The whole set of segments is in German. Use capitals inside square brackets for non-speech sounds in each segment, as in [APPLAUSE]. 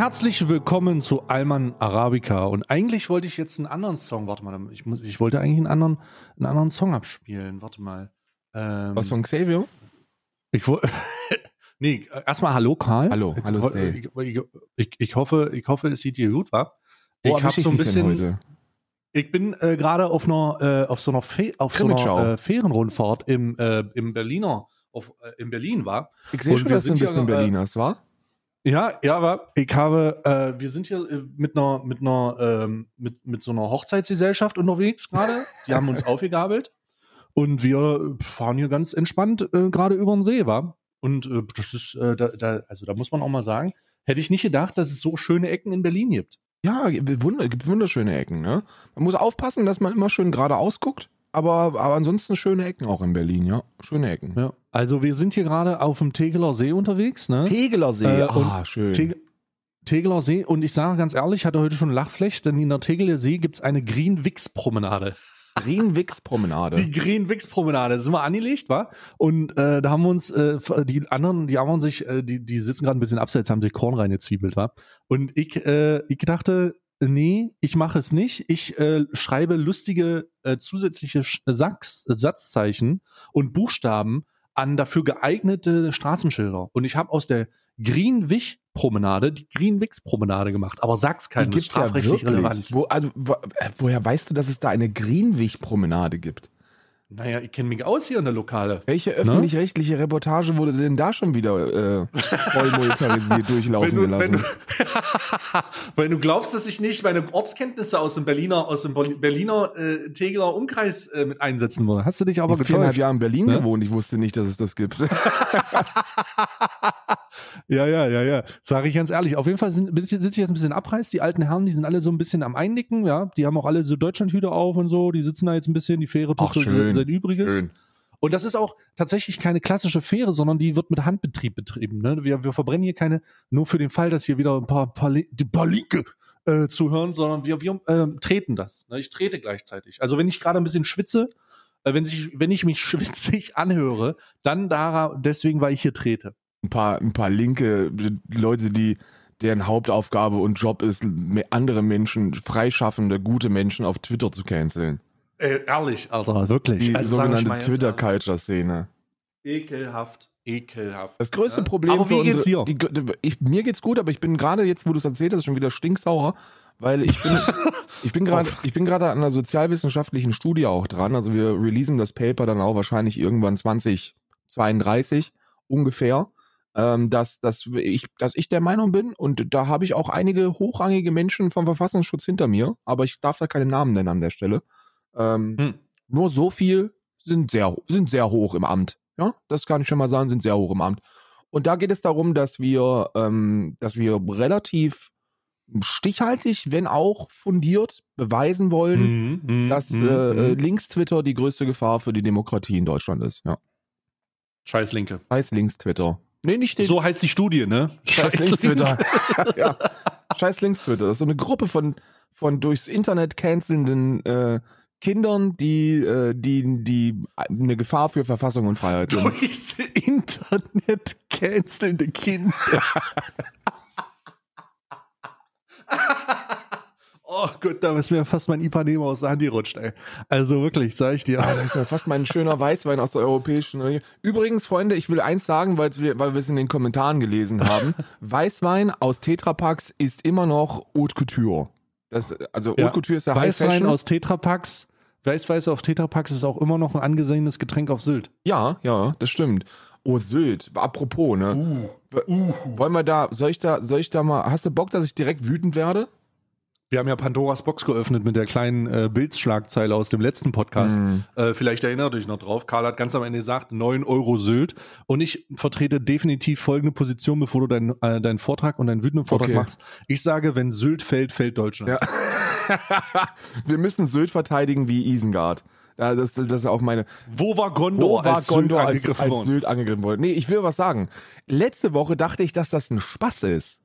Herzlich willkommen zu Alman Arabica. Und eigentlich wollte ich jetzt einen anderen Song, warte mal, ich, muss, ich wollte eigentlich einen anderen, einen anderen Song abspielen. Warte mal. Ähm, Was von Xavier? Ich wollte. [LAUGHS] nee, erstmal Hallo Karl. Hallo, hallo ich, ich, ich, ich, hoffe, ich hoffe, es sieht dir gut, wa? Ich habe so ein bisschen. Ich bin äh, gerade auf einer äh, auf so einer, Fe auf so einer äh, Ferienrundfahrt im äh, im Berliner auf äh, in Berlin war. Ich sehe schon, wir dass du ein sind bisschen ja, äh, Berliners, war? Ja, ja, aber ich habe, äh, wir sind hier äh, mit einer, mit einer, ähm, mit, mit so einer Hochzeitsgesellschaft unterwegs gerade. Die haben uns [LAUGHS] aufgegabelt und wir fahren hier ganz entspannt äh, gerade über den See, war. Und äh, das ist, äh, da, da, also da muss man auch mal sagen, hätte ich nicht gedacht, dass es so schöne Ecken in Berlin gibt. Ja, wunder- gibt wunderschöne Ecken, ne? Man muss aufpassen, dass man immer schön geradeaus guckt, aber, aber ansonsten schöne Ecken auch in Berlin, ja. Schöne Ecken. Ja. Also wir sind hier gerade auf dem Tegeler See unterwegs, ne? Tegeler See, Äh, ah, schön. Teg Tegeler See und ich sage ganz ehrlich, ich hatte heute schon Lachflecht, denn in der Tegeler See gibt es eine Green-Wix-Promenade. Greenwix-Promenade. Die Green Wix Promenade, das sind wir angelegt, war. Und äh, da haben wir uns, äh, die anderen, die haben sich, äh, die, die sitzen gerade ein bisschen abseits, haben sich Korn reingezwiebelt, war. Und ich, äh, ich dachte, nee, ich mache es nicht. Ich äh, schreibe lustige äh, zusätzliche Sch- Sachs, Satzzeichen und Buchstaben an dafür geeignete Straßenschilder. Und ich habe aus der Greenwich Promenade die Greenwix Promenade gemacht. Aber sag's keinem, das ist ja strafrechtlich wirklich. relevant. Wo, also, wo, woher weißt du, dass es da eine Greenwich-Promenade gibt? Naja, ich kenne mich aus hier in der Lokale. Welche öffentlich-rechtliche Reportage wurde denn da schon wieder äh, [LAUGHS] voll monetarisiert durchlaufen wenn du, wenn, gelassen? du, [LAUGHS] wenn du glaubst, dass ich nicht meine Ortskenntnisse aus dem Berliner, aus dem Berli- Berliner äh, Tegeler Umkreis äh, mit einsetzen würde, hast du dich aber Ich habe viereinhalb getäuscht. Jahre in Berlin Ne? gewohnt, ich wusste nicht, dass es das gibt. [LAUGHS] Ja, ja, ja, ja. Sage ich ganz ehrlich. Auf jeden Fall sind- sitze ich jetzt ein bisschen abreißt. Die alten Herren, die sind alle so ein bisschen am Einnicken, ja. Die haben auch alle so Deutschlandhüte auf und so. Die sitzen da jetzt ein bisschen, die Fähre tut Ach, so schön. sein Übriges. Schön. Und das ist auch tatsächlich keine klassische Fähre, sondern die wird mit Handbetrieb betrieben. Ne? Wir, wir verbrennen hier keine, nur für den Fall, dass hier wieder ein paar, paar, die paar Linke äh, zuhören, sondern wir, wir ähm, treten das. Ne? Ich trete gleichzeitig. Also wenn ich gerade ein bisschen schwitze, äh, wenn, sich, wenn ich mich [LAUGHS] schwitzig anhöre, dann da, deswegen, weil ich hier trete. Ein paar, ein paar linke Leute, die deren Hauptaufgabe und Job ist, andere Menschen, freischaffende, gute Menschen auf Twitter zu canceln. Äh, ehrlich, Alter, wirklich. Die Also, sogenannte Twitter-Culture-Szene. Ekelhaft, ekelhaft. Das größte Ja. Problem Aber wie für geht's unsere, dir? Die, ich, mir geht's gut, aber ich bin gerade jetzt, wo du es erzählt hast, schon wieder stinksauer, weil ich bin, [LAUGHS] ich bin gerade, ich bin gerade an einer sozialwissenschaftlichen Studie auch dran. Also wir releasen das Paper dann auch wahrscheinlich irgendwann 2032 ungefähr. Ähm, dass, dass ich, dass ich der Meinung bin und da habe ich auch einige hochrangige Menschen vom Verfassungsschutz hinter mir, aber ich darf da keine Namen nennen an der Stelle. Ähm, Hm. Nur so viel sind sehr, sind sehr hoch im Amt. Ja, das kann ich schon mal sagen, sind sehr hoch im Amt. Und da geht es darum, dass wir, ähm, dass wir relativ stichhaltig, wenn auch fundiert, beweisen wollen, Mhm, mhm, dass mhm, äh, äh, mhm. Links-Twitter die größte Gefahr für die Demokratie in Deutschland ist. Ja. Scheiß Linke. Scheiß Links-Twitter. Nee, nicht den. So heißt die Studie, ne? Scheiß Links-Twitter. [LAUGHS] ja. Scheiß Links-Twitter. Das ist so eine Gruppe von, von durchs Internet cancelnden äh, Kindern, die, äh, die, die eine Gefahr für Verfassung und Freiheit sind. Durchs Internet cancelnde Kinder. [LAUGHS] oh Gott, da ist mir fast mein Ipanema aus der Hand gerutscht, ey. Also wirklich, sag ich dir. Ah, das ist mir fast mein schöner Weißwein aus der Europäischen Union. Übrigens, Freunde, ich will eins sagen, weil wir, weil wir es in den Kommentaren gelesen haben. [LAUGHS] Weißwein aus Tetrapacks ist immer noch Haute Couture. Das, also Haute Ja. Couture ist ja Weißwein Fashion. aus Tetrapacks. Weißweiß auf Tetrapacks ist auch immer noch ein angesehenes Getränk auf Sylt. Ja, ja, das stimmt. Oh, Sylt. Apropos, ne? Uh. Wollen wir da, soll ich da, soll ich da mal, hast du Bock, dass ich direkt wütend werde? Wir haben ja Pandoras Box geöffnet mit der kleinen äh, Bildschlagzeile aus dem letzten Podcast. Mhm. Äh, vielleicht erinnert euch noch drauf. Karl hat ganz am Ende gesagt, 9 Euro Sylt. Und ich vertrete definitiv folgende Position, bevor du deinen äh, deinen Vortrag und deinen wütenden Vortrag Okay. machst. Ich sage, wenn Sylt fällt, fällt Deutschland. Ja. [LAUGHS] wir müssen Sylt verteidigen wie Isengard. Ja, das, das ist auch meine. Wo war Gondor, Wo war als Gondor Sylt als, angegriffen als worden? Sylt angegriffen wurde? Nee, ich will was sagen. Letzte Woche dachte ich, dass das ein Spaß ist.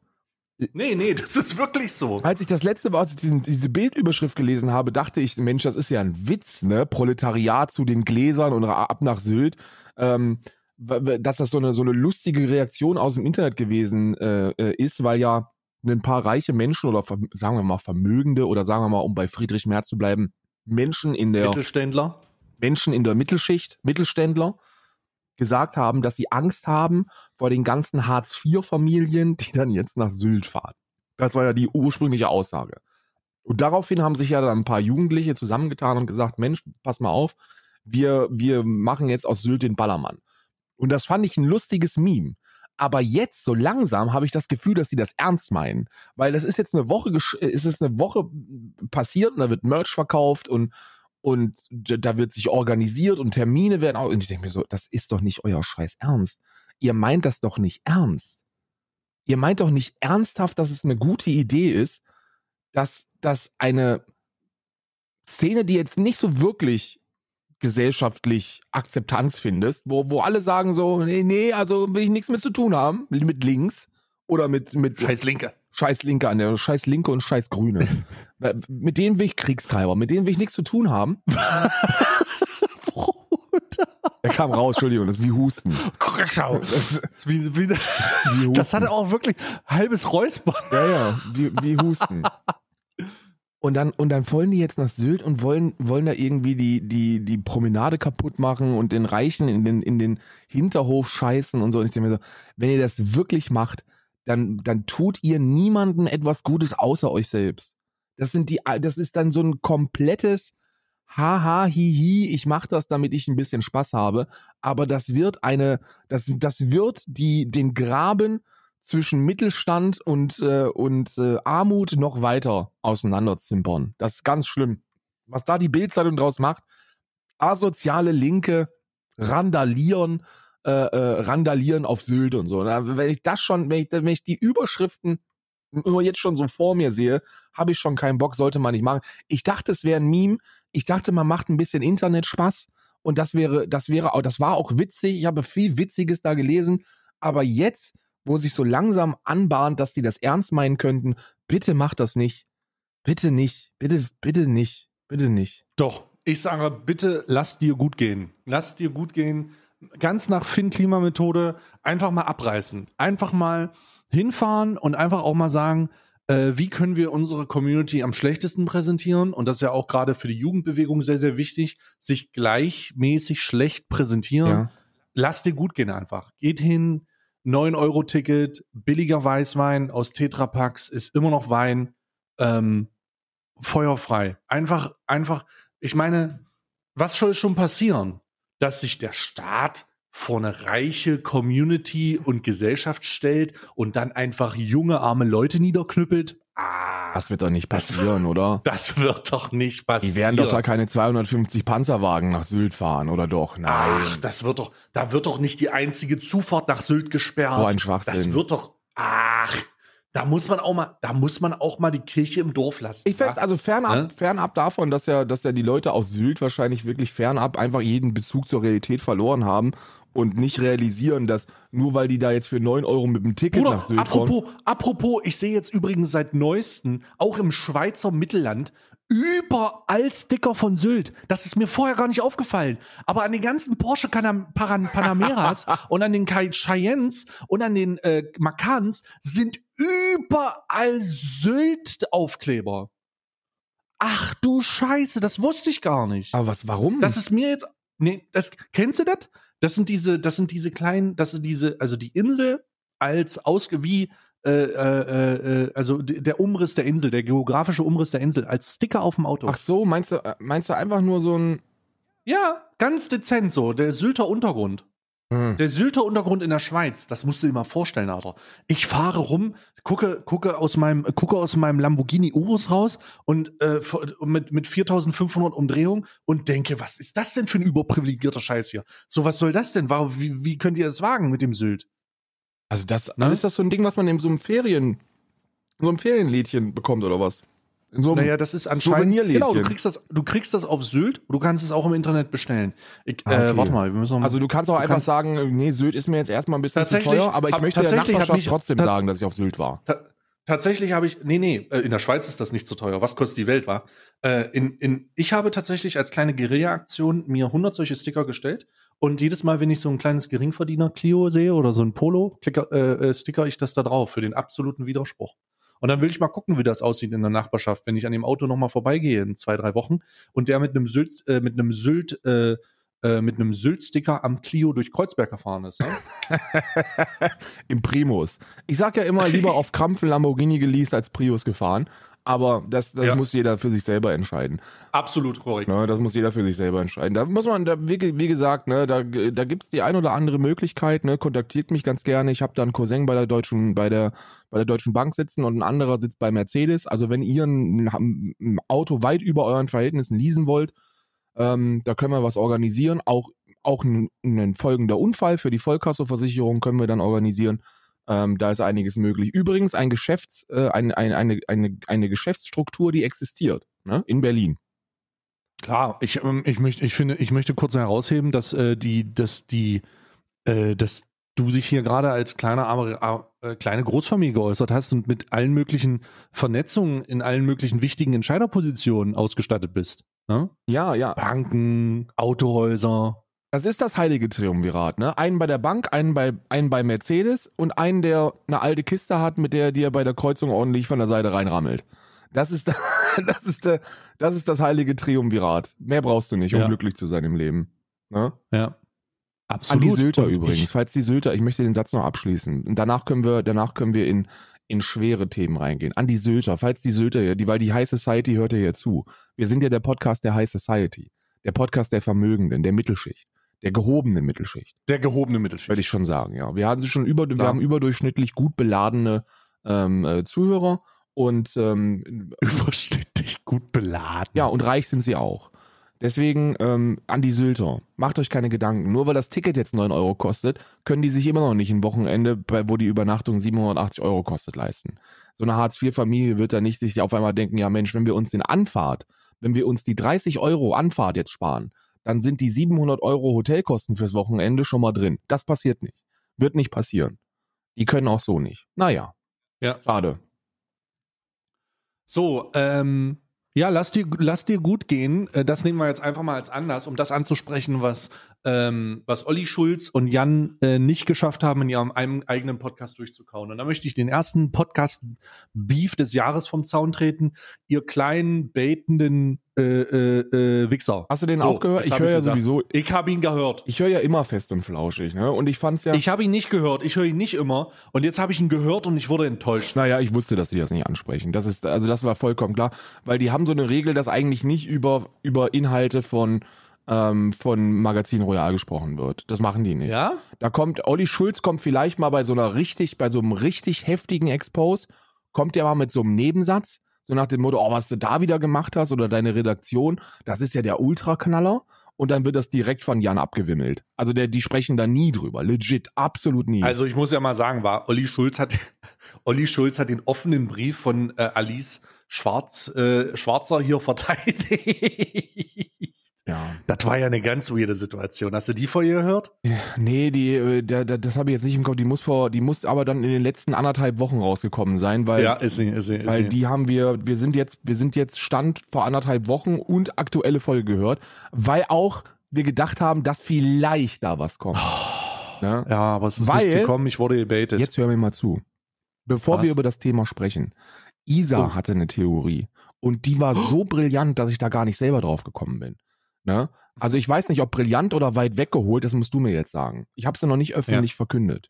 Nee, nee, das ist wirklich so. Als ich das letzte Mal, als ich diesen, diese Bildüberschrift gelesen habe, dachte ich, Mensch, das ist ja ein Witz, ne? Proletariat zu den Gläsern und ab nach Sylt. Ähm, dass das so eine, so eine lustige Reaktion aus dem Internet gewesen äh, äh, ist, weil ja ein paar reiche Menschen oder sagen wir mal Vermögende oder sagen wir mal, um bei Friedrich Merz zu bleiben, Menschen in der Mittelständler. Menschen in der Mittelschicht, Mittelständler, gesagt haben, dass sie Angst haben vor den ganzen Hartz-IV-Familien, die dann jetzt nach Sylt fahren. Das war ja die ursprüngliche Aussage. Und daraufhin haben sich ja dann ein paar Jugendliche zusammengetan und gesagt, Mensch, pass mal auf, wir, wir machen jetzt aus Sylt den Ballermann. Und das fand ich ein lustiges Meme. Aber jetzt, so langsam, habe ich das Gefühl, dass sie das ernst meinen. Weil das ist jetzt eine Woche, ist es eine Woche passiert und da wird Merch verkauft und, und da wird sich organisiert und Termine werden auch. Und ich denke mir so, das ist doch nicht euer Scheiß Ernst. Ihr meint das doch nicht ernst. Ihr meint doch nicht ernsthaft, dass es eine gute Idee ist, dass, dass eine Szene, die jetzt nicht so wirklich gesellschaftlich Akzeptanz findest, wo, wo alle sagen so, nee, nee, also will ich nichts mit zu tun haben, mit links oder mit, mit Scheiß Linke. Scheiß Linke an der Scheiß Linke und Scheiß Grüne. [LAUGHS] mit denen will ich Kriegstreiber, mit denen will ich nichts zu tun haben. [LAUGHS] Er kam raus, Entschuldigung, das ist wie Husten. Korrekschau. Das, wie, wie, wie das hatte auch wirklich halbes Räuspern. Ja, ja, wie, wie Husten. Und dann, und dann wollen die jetzt nach Sylt und wollen, wollen da irgendwie die, die, die Promenade kaputt machen und den Reichen in den, in den Hinterhof scheißen und so. Und ich denke mir so, wenn ihr das wirklich macht, dann, dann tut ihr niemandem etwas Gutes außer euch selbst. Das sind die, das ist dann so ein komplettes Haha, hihi, ich mache das, damit ich ein bisschen Spaß habe. Aber das wird eine, das, das wird die, den Graben zwischen Mittelstand und, äh, und äh, Armut noch weiter auseinanderzimpern. Das ist ganz schlimm. Was da die Bildzeitung draus macht, asoziale Linke randalieren, äh, äh, randalieren auf Sylt und so. Wenn ich das schon, wenn ich, wenn ich die Überschriften nur jetzt schon so vor mir sehe, habe ich schon keinen Bock, sollte man nicht machen. Ich dachte, es wäre ein Meme. Ich dachte, man macht ein bisschen Internet-Spaß. Und das wäre, das wäre auch, das war auch witzig. Ich habe viel Witziges da gelesen. Aber jetzt wo sich so langsam anbahnt, dass die das ernst meinen könnten. Bitte macht das nicht. Bitte nicht. Bitte, bitte nicht. Bitte nicht. Doch. Ich sage, bitte lass dir gut gehen. Lass dir gut gehen. Ganz nach Finn-Klimamethode einfach mal abreißen. Einfach mal hinfahren und einfach auch mal sagen, äh, wie können wir unsere Community am schlechtesten präsentieren? Und das ist ja auch gerade für die Jugendbewegung sehr, sehr wichtig, sich gleichmäßig schlecht präsentieren. Ja. Lass dir gut gehen einfach. Geht hin, 9-Euro-Ticket, billiger Weißwein aus Tetrapacks ist immer noch Wein, ähm, feuerfrei. Einfach, einfach, ich meine, was soll schon passieren? Dass sich der Staat vor eine reiche Community und Gesellschaft stellt und dann einfach junge, arme Leute niederknüppelt? Ah, das wird doch nicht passieren, das, oder? [LAUGHS] Das wird doch nicht passieren. Die werden doch da keine 250 Panzerwagen nach Sylt fahren, oder doch? Nein. Ach, das wird doch, da wird doch nicht die einzige Zufahrt nach Sylt gesperrt. Oh, ein Schwachsinn. Das wird doch, ach, da muss man auch mal, da muss man auch mal die Kirche im Dorf lassen. Ich fände also fernab, ne? fernab davon, dass ja, dass ja die Leute aus Sylt wahrscheinlich wirklich fernab einfach jeden Bezug zur Realität verloren haben und nicht realisieren, dass nur weil die da jetzt für 9 Euro mit dem Ticket Bruder, nach Sylt apropos, kommen. Apropos, ich sehe jetzt übrigens seit neuesten, auch im Schweizer Mittelland, überall Sticker von Sylt. Das ist mir vorher gar nicht aufgefallen. Aber an den ganzen Porsche Panam Panameras [LAUGHS] und an den Cheyennes und an den äh, Macans sind überall Sylt-Aufkleber. Ach du Scheiße, das wusste ich gar nicht. Aber was, warum? Das ist mir jetzt, nee, das, kennst du das? Das sind diese, das sind diese kleinen, das sind diese, also die Insel als ausge, wie, äh, äh, äh, also der Umriss der Insel, der geografische Umriss der Insel als Sticker auf dem Auto. Ach so, meinst du, äh, meinst du einfach nur so ein. Ja, ganz dezent so, der Sylter Untergrund. Hm. Der Sylter Untergrund in der Schweiz, das musst du dir mal vorstellen, Alter. Ich fahre rum, gucke, gucke aus meinem, gucke aus meinem Lamborghini Urus raus und äh, mit, mit 4500 Umdrehungen und denke, was ist das denn für ein überprivilegierter Scheiß hier? So, was soll das denn? Warum, wie, wie könnt ihr das wagen mit dem Sylt? Also das, ne? ist das so ein Ding, was man in so einem Ferien, so einem Ferienlädchen bekommt oder was? In so einem naja, das ist anscheinend. Genau, du kriegst das, du kriegst das auf Sylt, du kannst es auch im Internet bestellen. Ich, äh, okay. äh, warte mal, wir müssen Also du kannst auch du einfach kannst sagen, nee, Sylt ist mir jetzt erstmal ein bisschen zu teuer, aber ich hab, möchte der Nachbarschaft mich, trotzdem sagen, dass ich auf Sylt war. Ta tatsächlich habe ich, nee, nee, äh, in der Schweiz ist das nicht so teuer. Was kostet die Welt, war? Äh, in, in, ich habe tatsächlich als kleine Guerilla-Aktion mir 100 solche Sticker gestellt und jedes Mal, wenn ich so ein kleines Geringverdiener Clio sehe oder so ein Polo, klicker, äh, äh, sticker ich das da drauf für den absoluten Widerspruch. Und dann will ich mal gucken, wie das aussieht in der Nachbarschaft, wenn ich an dem Auto nochmal vorbeigehe in zwei, drei Wochen und der mit einem Sylt, äh, mit einem Sylt, äh, äh, mit einem Sylt-Sticker am Clio durch Kreuzberg gefahren ist. Ne? [LAUGHS] Im Primus. Ich sag ja immer, lieber auf Krampf Lamborghini geleast als Prius gefahren. Aber das, das Ja. muss jeder für sich selber entscheiden. Absolut korrekt. Ne, das muss jeder für sich selber entscheiden. Da muss man, da, wie, wie gesagt, ne, da, da gibt's die ein oder andere Möglichkeit. Ne, kontaktiert mich ganz gerne. Ich habe da einen Cousin bei der deutschen, bei der, bei der Deutschen Bank sitzen und ein anderer sitzt bei Mercedes. Also wenn ihr ein, ein Auto weit über euren Verhältnissen leasen wollt, ähm, da können wir was organisieren. Auch auch ein, ein folgender Unfall für die Vollkassoversicherung können wir dann organisieren. Ähm, da ist einiges möglich. Übrigens ein Geschäfts, äh, ein, ein, eine, eine, eine Geschäftsstruktur, die existiert ne? in Berlin. Klar, ich, ähm, ich, möchte, ich finde, ich möchte kurz herausheben, dass äh, die, dass die, äh, dass du sich hier gerade als kleine, arme- äh, kleine Großfamilie geäußert hast und mit allen möglichen Vernetzungen in allen möglichen wichtigen Entscheiderpositionen ausgestattet bist. Ne? Ja, ja. Banken, Autohäuser. Das ist das heilige Triumvirat, ne? Einen bei der Bank, einen bei, einen bei Mercedes und einen, der eine alte Kiste hat, mit der dir bei der Kreuzung ordentlich von der Seite reinrammelt. Das ist, [LAUGHS] das ist, das ist das heilige Triumvirat. Mehr brauchst du nicht, um Ja. glücklich zu sein im Leben. Ne? Ja. An Absolut. die Sylter Und übrigens. Ich, Falls die Sylter, ich möchte den Satz noch abschließen. Und danach können wir, danach können wir in, in schwere Themen reingehen. An die Sylter, falls die Sylter, die, weil die High Society hört ja hier zu. Wir sind ja der Podcast der High Society. Der Podcast der Vermögenden, der Mittelschicht. Der gehobenen Mittelschicht. der gehobene Mittelschicht. Würde ich schon sagen, ja. Wir haben sie schon über, wir haben überdurchschnittlich gut beladene ähm, äh, Zuhörer und ähm, [LAUGHS] Überschnittlich gut beladen. ja, und reich sind sie auch. Deswegen ähm, an die Sylter, macht euch keine Gedanken. Nur weil das Ticket jetzt 9 Euro kostet, können die sich immer noch nicht ein Wochenende, bei, wo die Übernachtung 780 Euro kostet, leisten. So eine Hartz-IV-Familie wird da nicht sich auf einmal denken, ja Mensch, wenn wir uns den Anfahrt, wenn wir uns die 30 Euro Anfahrt jetzt sparen, dann sind die 700 Euro Hotelkosten fürs Wochenende schon mal drin. Das passiert nicht. Wird nicht passieren. Die können auch so nicht. Naja. Ja. Schade. So, ähm, ja, lass dir, lass dir gut gehen. Äh, Das nehmen wir jetzt einfach mal als Anlass, um das anzusprechen, was, ähm, was Olli Schulz und Jan äh, nicht geschafft haben, in ihrem einem eigenen Podcast durchzukauen. Und da möchte ich den ersten Podcast-Beef des Jahres vom Zaun treten. Ihr kleinen, baitenden äh, äh, äh, Wichser. Hast du den So, auch gehört? Ich höre ja gesagt. sowieso, Ich habe ihn gehört. ich höre ja immer fest und flauschig, ne? Und ich fand's ja. Ich habe ihn nicht gehört. Ich höre ihn nicht immer. Und jetzt habe ich ihn gehört und ich wurde enttäuscht. Naja, ich wusste, dass die das nicht ansprechen. Das ist, also das war vollkommen klar, weil die haben so eine Regel, dass eigentlich nicht über, über Inhalte von, ähm, von Magazin Royal gesprochen wird. Das machen die nicht. Ja? Da kommt, Olli Schulz kommt vielleicht mal bei so einer richtig, bei so einem richtig heftigen Expose, kommt der mal mit so einem Nebensatz, so nach dem Motto, oh, was du da wieder gemacht hast oder deine Redaktion, das ist ja der Ultraknaller. Und dann wird das direkt von Jan abgewimmelt. Also der, die sprechen da nie drüber. Legit, absolut nie. Also ich muss ja mal sagen, war Olli Schulz hat [LAUGHS] Olli Schulz hat den offenen Brief von äh, Alice Schwarz äh, Schwarzer hier verteidigt. [LAUGHS] ja. Das war ja eine ganz weirde Situation. Hast du die vor ihr gehört? Nee, die, äh, da, da, das habe ich jetzt nicht im Kopf. Die muss vor, die muss aber dann in den letzten anderthalb Wochen rausgekommen sein, weil, ist sie, ist sie, ist weil sie. die haben wir, wir sind jetzt, wir sind jetzt Stand vor anderthalb Wochen und aktuelle Folge gehört, weil auch wir gedacht haben, dass vielleicht da was kommt. Ne? ja, aber es ist Weil- nicht gekommen. Ich wurde gebaitet. Jetzt hör mir mal zu. Bevor Was? wir über das Thema sprechen. Isa Oh. hatte eine Theorie und die war so brillant, dass ich da gar nicht selber drauf gekommen bin. Ne? Also ich weiß nicht, ob brillant oder weit weggeholt, das musst du mir jetzt sagen. Ich habe es ja noch nicht öffentlich verkündet.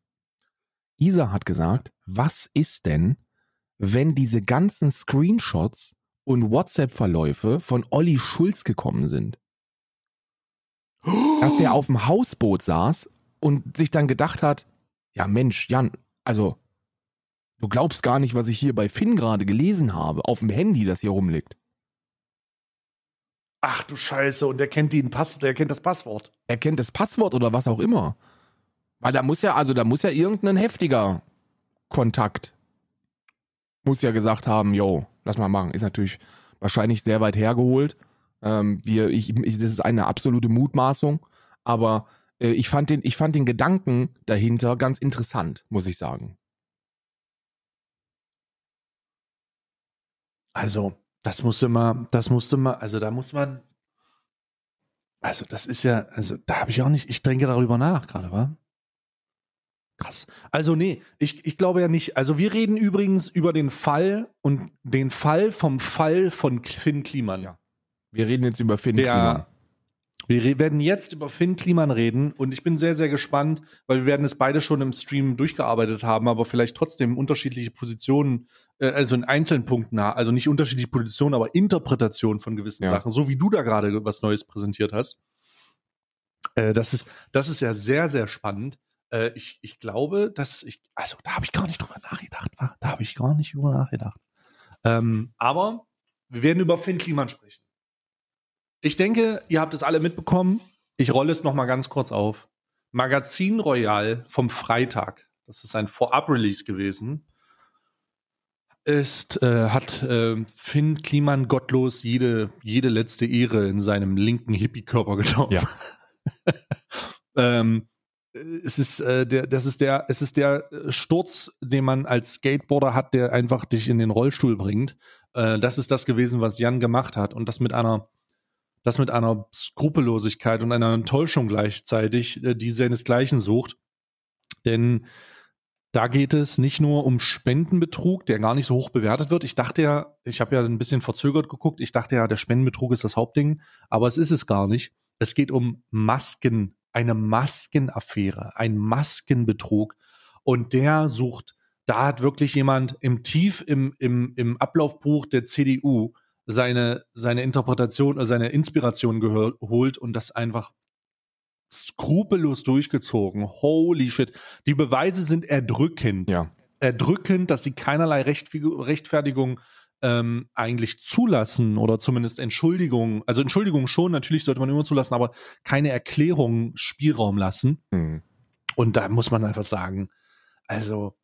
Isa hat gesagt, was ist denn, wenn diese ganzen Screenshots und WhatsApp-Verläufe von Olli Schulz gekommen sind? Dass der auf dem Hausboot saß und sich dann gedacht hat, ja Mensch, Jan, also du glaubst gar nicht, was ich hier bei Finn gerade gelesen habe, auf dem Handy, das hier rumliegt. Ach du Scheiße, und der kennt den Pass, der kennt das Passwort. Er kennt das Passwort oder was auch immer. Weil da muss ja, also da muss ja irgendein heftiger Kontakt muss ja gesagt haben, yo, lass mal machen. Ist natürlich wahrscheinlich sehr weit hergeholt. Ähm, wir, ich, ich, das ist eine absolute Mutmaßung, aber äh, ich fand den, ich fand den Gedanken dahinter ganz interessant, muss ich sagen. Also, das musste mal, das musste mal, also da muss man, also das ist ja, also da habe ich auch nicht, ich denke darüber nach gerade, wa? Krass. Also nee, ich, ich glaube ja nicht. Also wir reden übrigens über den Fall und den Fall vom Fall von Finn Kliman. Ja. Wir reden jetzt über Finn Der- Kliman. Wir werden jetzt über Finn Kliman reden und ich bin sehr, sehr gespannt, weil wir werden es beide schon im Stream durchgearbeitet haben, aber vielleicht trotzdem unterschiedliche Positionen, äh, also in einzelnen Punkten, also nicht unterschiedliche Positionen, aber Interpretation von gewissen Ja. Sachen, so wie du da gerade was Neues präsentiert hast. Äh, das, ist, das ist ja sehr, sehr spannend. Äh, ich, ich glaube, dass ich, also da habe ich gar nicht drüber nachgedacht, da habe ich gar nicht drüber nachgedacht. Ähm, aber wir werden über Finn Kliman sprechen. Ich denke, ihr habt es alle mitbekommen. Ich rolle es noch mal ganz kurz auf. Magazin Royal vom Freitag, das ist ein Vorab-Release gewesen, ist, äh, hat äh, Finn Kliman gottlos jede, jede letzte Ehre in seinem linken Hippie-Körper getan. Ja. [LAUGHS] ähm, es ist, äh, der, das ist der, es ist der äh, Sturz, den man als Skateboarder hat, der einfach dich in den Rollstuhl bringt. Äh, das ist das gewesen, was Jan gemacht hat. Und das mit einer, das mit einer Skrupellosigkeit und einer Enttäuschung gleichzeitig, äh, die seinesgleichen sucht. Denn da geht es nicht nur um Spendenbetrug, der gar nicht so hoch bewertet wird. Ich dachte ja, ich habe ja ein bisschen verzögert geguckt, ich dachte ja, der Spendenbetrug ist das Hauptding, aber es ist es gar nicht. Es geht um Masken, eine Maskenaffäre, ein Maskenbetrug. Und der sucht, da hat wirklich jemand im Tief im, im, im Ablaufbuch der CDU seine, seine Interpretation, äh, seine Inspiration geholt und das einfach skrupellos durchgezogen. Holy shit. Die Beweise sind erdrückend. Ja. Erdrückend, dass sie keinerlei Rechtfigu- Rechtfertigung ähm, eigentlich zulassen oder zumindest Entschuldigung. Also Entschuldigung schon, natürlich sollte man immer zulassen, aber keine Erklärung Spielraum lassen. Mhm. Und da muss man einfach sagen, also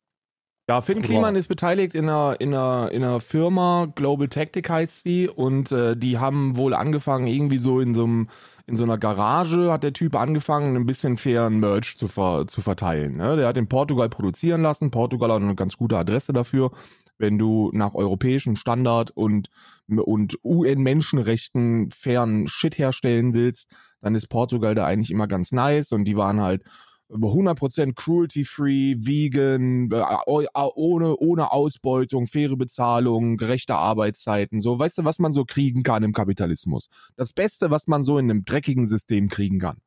Ja, Finn. Kliman ist beteiligt in einer, in, einer, in einer Firma, Global Tactic heißt sie, und äh, die haben wohl angefangen, irgendwie so in so einem in so einer Garage hat der Typ angefangen, ein bisschen fairen Merch zu, ver, zu verteilen. Ne? Der hat in Portugal produzieren lassen. Portugal hat eine ganz gute Adresse dafür. Wenn du nach europäischem Standard und, und UN-Menschenrechten fairen Shit herstellen willst, dann ist Portugal da eigentlich immer ganz nice. Und die waren halt 100% cruelty-free, vegan, äh, ohne, ohne Ausbeutung, faire Bezahlung, gerechte Arbeitszeiten. So, weißt du, was man so kriegen kann im Kapitalismus? Das Beste, was man so in einem dreckigen System kriegen kann.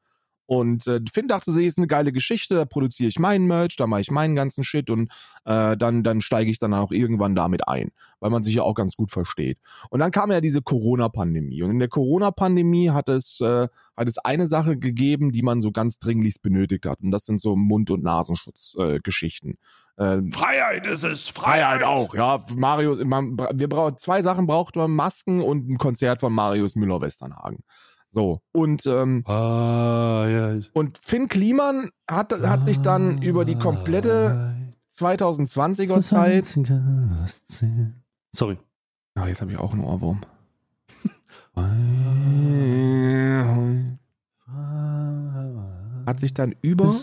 Und äh, Finn dachte sich, ist eine geile Geschichte, da produziere ich meinen Merch, da mache ich meinen ganzen Shit und äh, dann, dann steige ich dann auch irgendwann damit ein, weil man sich ja auch ganz gut versteht. Und dann kam ja diese Corona-Pandemie. Und in der Corona-Pandemie hat es, äh, hat es eine Sache gegeben, die man so ganz dringlichst benötigt hat. Und das sind so Mund- und Nasenschutz-Geschichten. Äh, Freiheit ist es, Freiheit auch, ja. Marius, man, wir brauchen zwei Sachen braucht man: Masken und ein Konzert von Marius Müller-Westernhagen. So. Und, ähm, Ah, ja. und Finn Kliman hat, hat sich dann über die komplette 2020er Zeit. Sorry. Ah, jetzt habe ich auch einen Ohrwurm. Hat sich dann über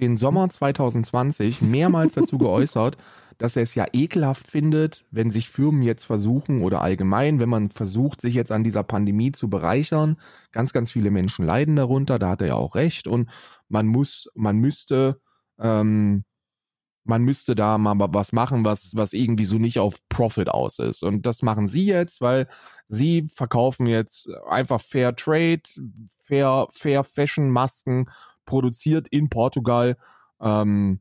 den Sommer 2020 mehrmals dazu geäußert, dass er es ja ekelhaft findet, wenn sich Firmen jetzt versuchen oder allgemein, wenn man versucht, sich jetzt an dieser Pandemie zu bereichern. Ganz, ganz viele Menschen leiden darunter, da hat er ja auch recht. Und man muss, man müsste, ähm, man müsste da mal was machen, was, was irgendwie so nicht auf Profit aus ist. Und das machen sie jetzt, weil sie verkaufen jetzt einfach Fair Trade, Fair, Fair Fashion Masken, produziert in Portugal ähm,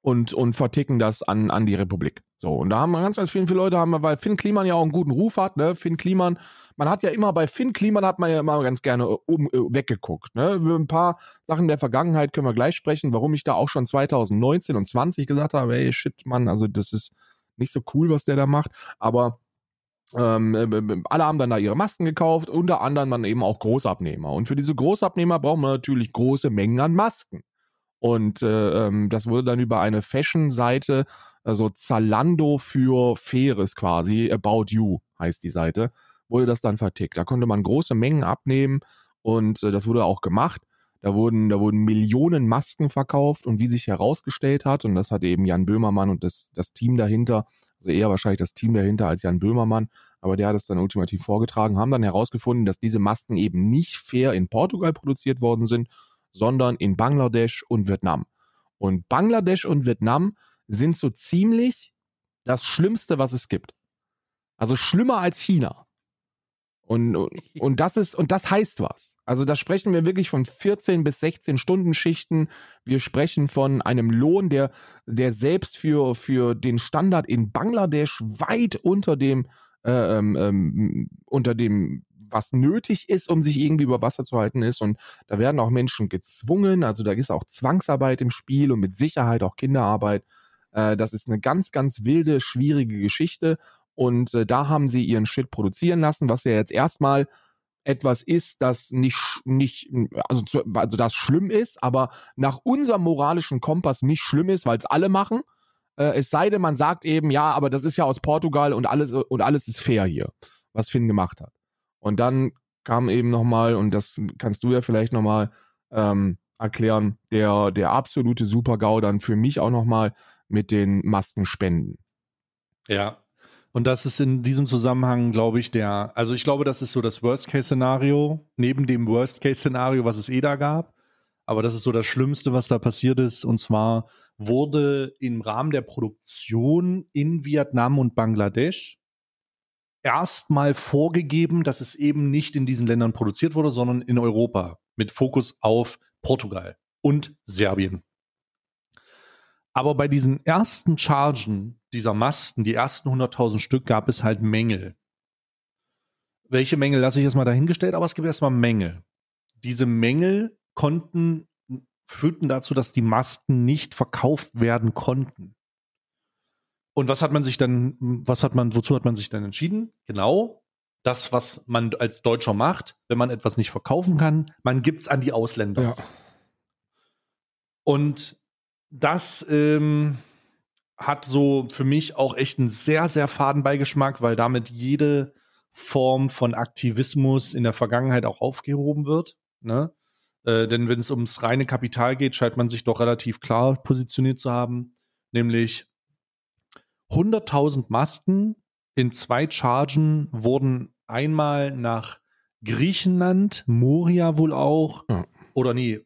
und, und verticken das an, an die Republik. So, und da haben wir ganz, ganz viele, viele Leute, haben weil Finn Kliman ja auch einen guten Ruf hat, ne? Finn Kliman, man hat ja immer bei Finn Kliman hat man ja immer ganz gerne um, äh, weggeguckt. Ne? Über ein paar Sachen der Vergangenheit können wir gleich sprechen, warum ich da auch schon 2019 und 20 gesagt habe, ey, shit, Mann, also das ist nicht so cool, was der da macht. Aber ähm, äh, alle haben dann da ihre Masken gekauft, unter anderem dann eben auch Großabnehmer. Und für diese Großabnehmer brauchen wir natürlich große Mengen an Masken. Und äh, ähm, das wurde dann über eine Fashion-Seite, also Zalando für Faires quasi, About You heißt die Seite, wurde das dann vertickt. Da konnte man große Mengen abnehmen und äh, das wurde auch gemacht. Da wurden, da wurden Millionen Masken verkauft und wie sich herausgestellt hat, und das hat eben Jan Böhmermann und das, das Team dahinter, also eher wahrscheinlich das Team dahinter als Jan Böhmermann, aber der hat es dann ultimativ vorgetragen, haben dann herausgefunden, dass diese Masken eben nicht fair in Portugal produziert worden sind, sondern in Bangladesch und Vietnam. Und Bangladesch und Vietnam sind so ziemlich das Schlimmste, was es gibt. Also schlimmer als China. Und, [LAUGHS] und, das ist, und das heißt was. Also da sprechen wir wirklich von 14 bis 16 Stunden Schichten. Wir sprechen von einem Lohn, der, der selbst für, für den Standard in Bangladesch weit unter dem, äh, ähm, ähm, unter dem, was nötig ist, um sich irgendwie über Wasser zu halten ist. Und da werden auch Menschen gezwungen. Also da ist auch Zwangsarbeit im Spiel und mit Sicherheit auch Kinderarbeit. Äh, das ist eine ganz, ganz wilde, schwierige Geschichte. Und äh, da haben sie ihren Shit produzieren lassen, was ja jetzt erstmal etwas ist, das nicht, nicht also, zu, also das schlimm ist, aber nach unserem moralischen Kompass nicht schlimm ist, weil es alle machen. Äh, es sei denn, man sagt eben, ja, aber das ist ja aus Portugal und alles, und alles ist fair hier, was Finn gemacht hat. Und dann kam eben nochmal, und das kannst du ja vielleicht nochmal ähm, erklären, der, der absolute Super-GAU dann für mich auch nochmal mit den Maskenspenden. Ja, und das ist in diesem Zusammenhang, glaube ich, der, also ich glaube, das ist so das Worst-Case-Szenario, neben dem Worst-Case-Szenario, was es eh da gab. Aber das ist so das Schlimmste, was da passiert ist. Und zwar wurde im Rahmen der Produktion in Vietnam und Bangladesch erstmal vorgegeben, dass es eben nicht in diesen Ländern produziert wurde, sondern in Europa mit Fokus auf Portugal und Serbien. Aber bei diesen ersten Chargen dieser Masten, die ersten 100.000 Stück, gab es halt Mängel. Welche Mängel lasse ich jetzt mal dahingestellt, aber es gibt erstmal Mängel. Diese Mängel konnten, führten dazu, dass die Masken nicht verkauft werden konnten. Und was hat man sich dann, was hat man, wozu hat man sich dann entschieden? Genau, das, was man als Deutscher macht, wenn man etwas nicht verkaufen kann, man gibt es an die Ausländer. Ja. Und das ähm, hat so für mich auch echt einen sehr, sehr faden Beigeschmack, weil damit jede Form von Aktivismus in der Vergangenheit auch aufgehoben wird. Ne? Äh, denn wenn es ums reine Kapital geht, scheint man sich doch relativ klar positioniert zu haben, nämlich 100.000 Masken in zwei Chargen wurden einmal nach Griechenland, Moria wohl auch, ja. oder nee,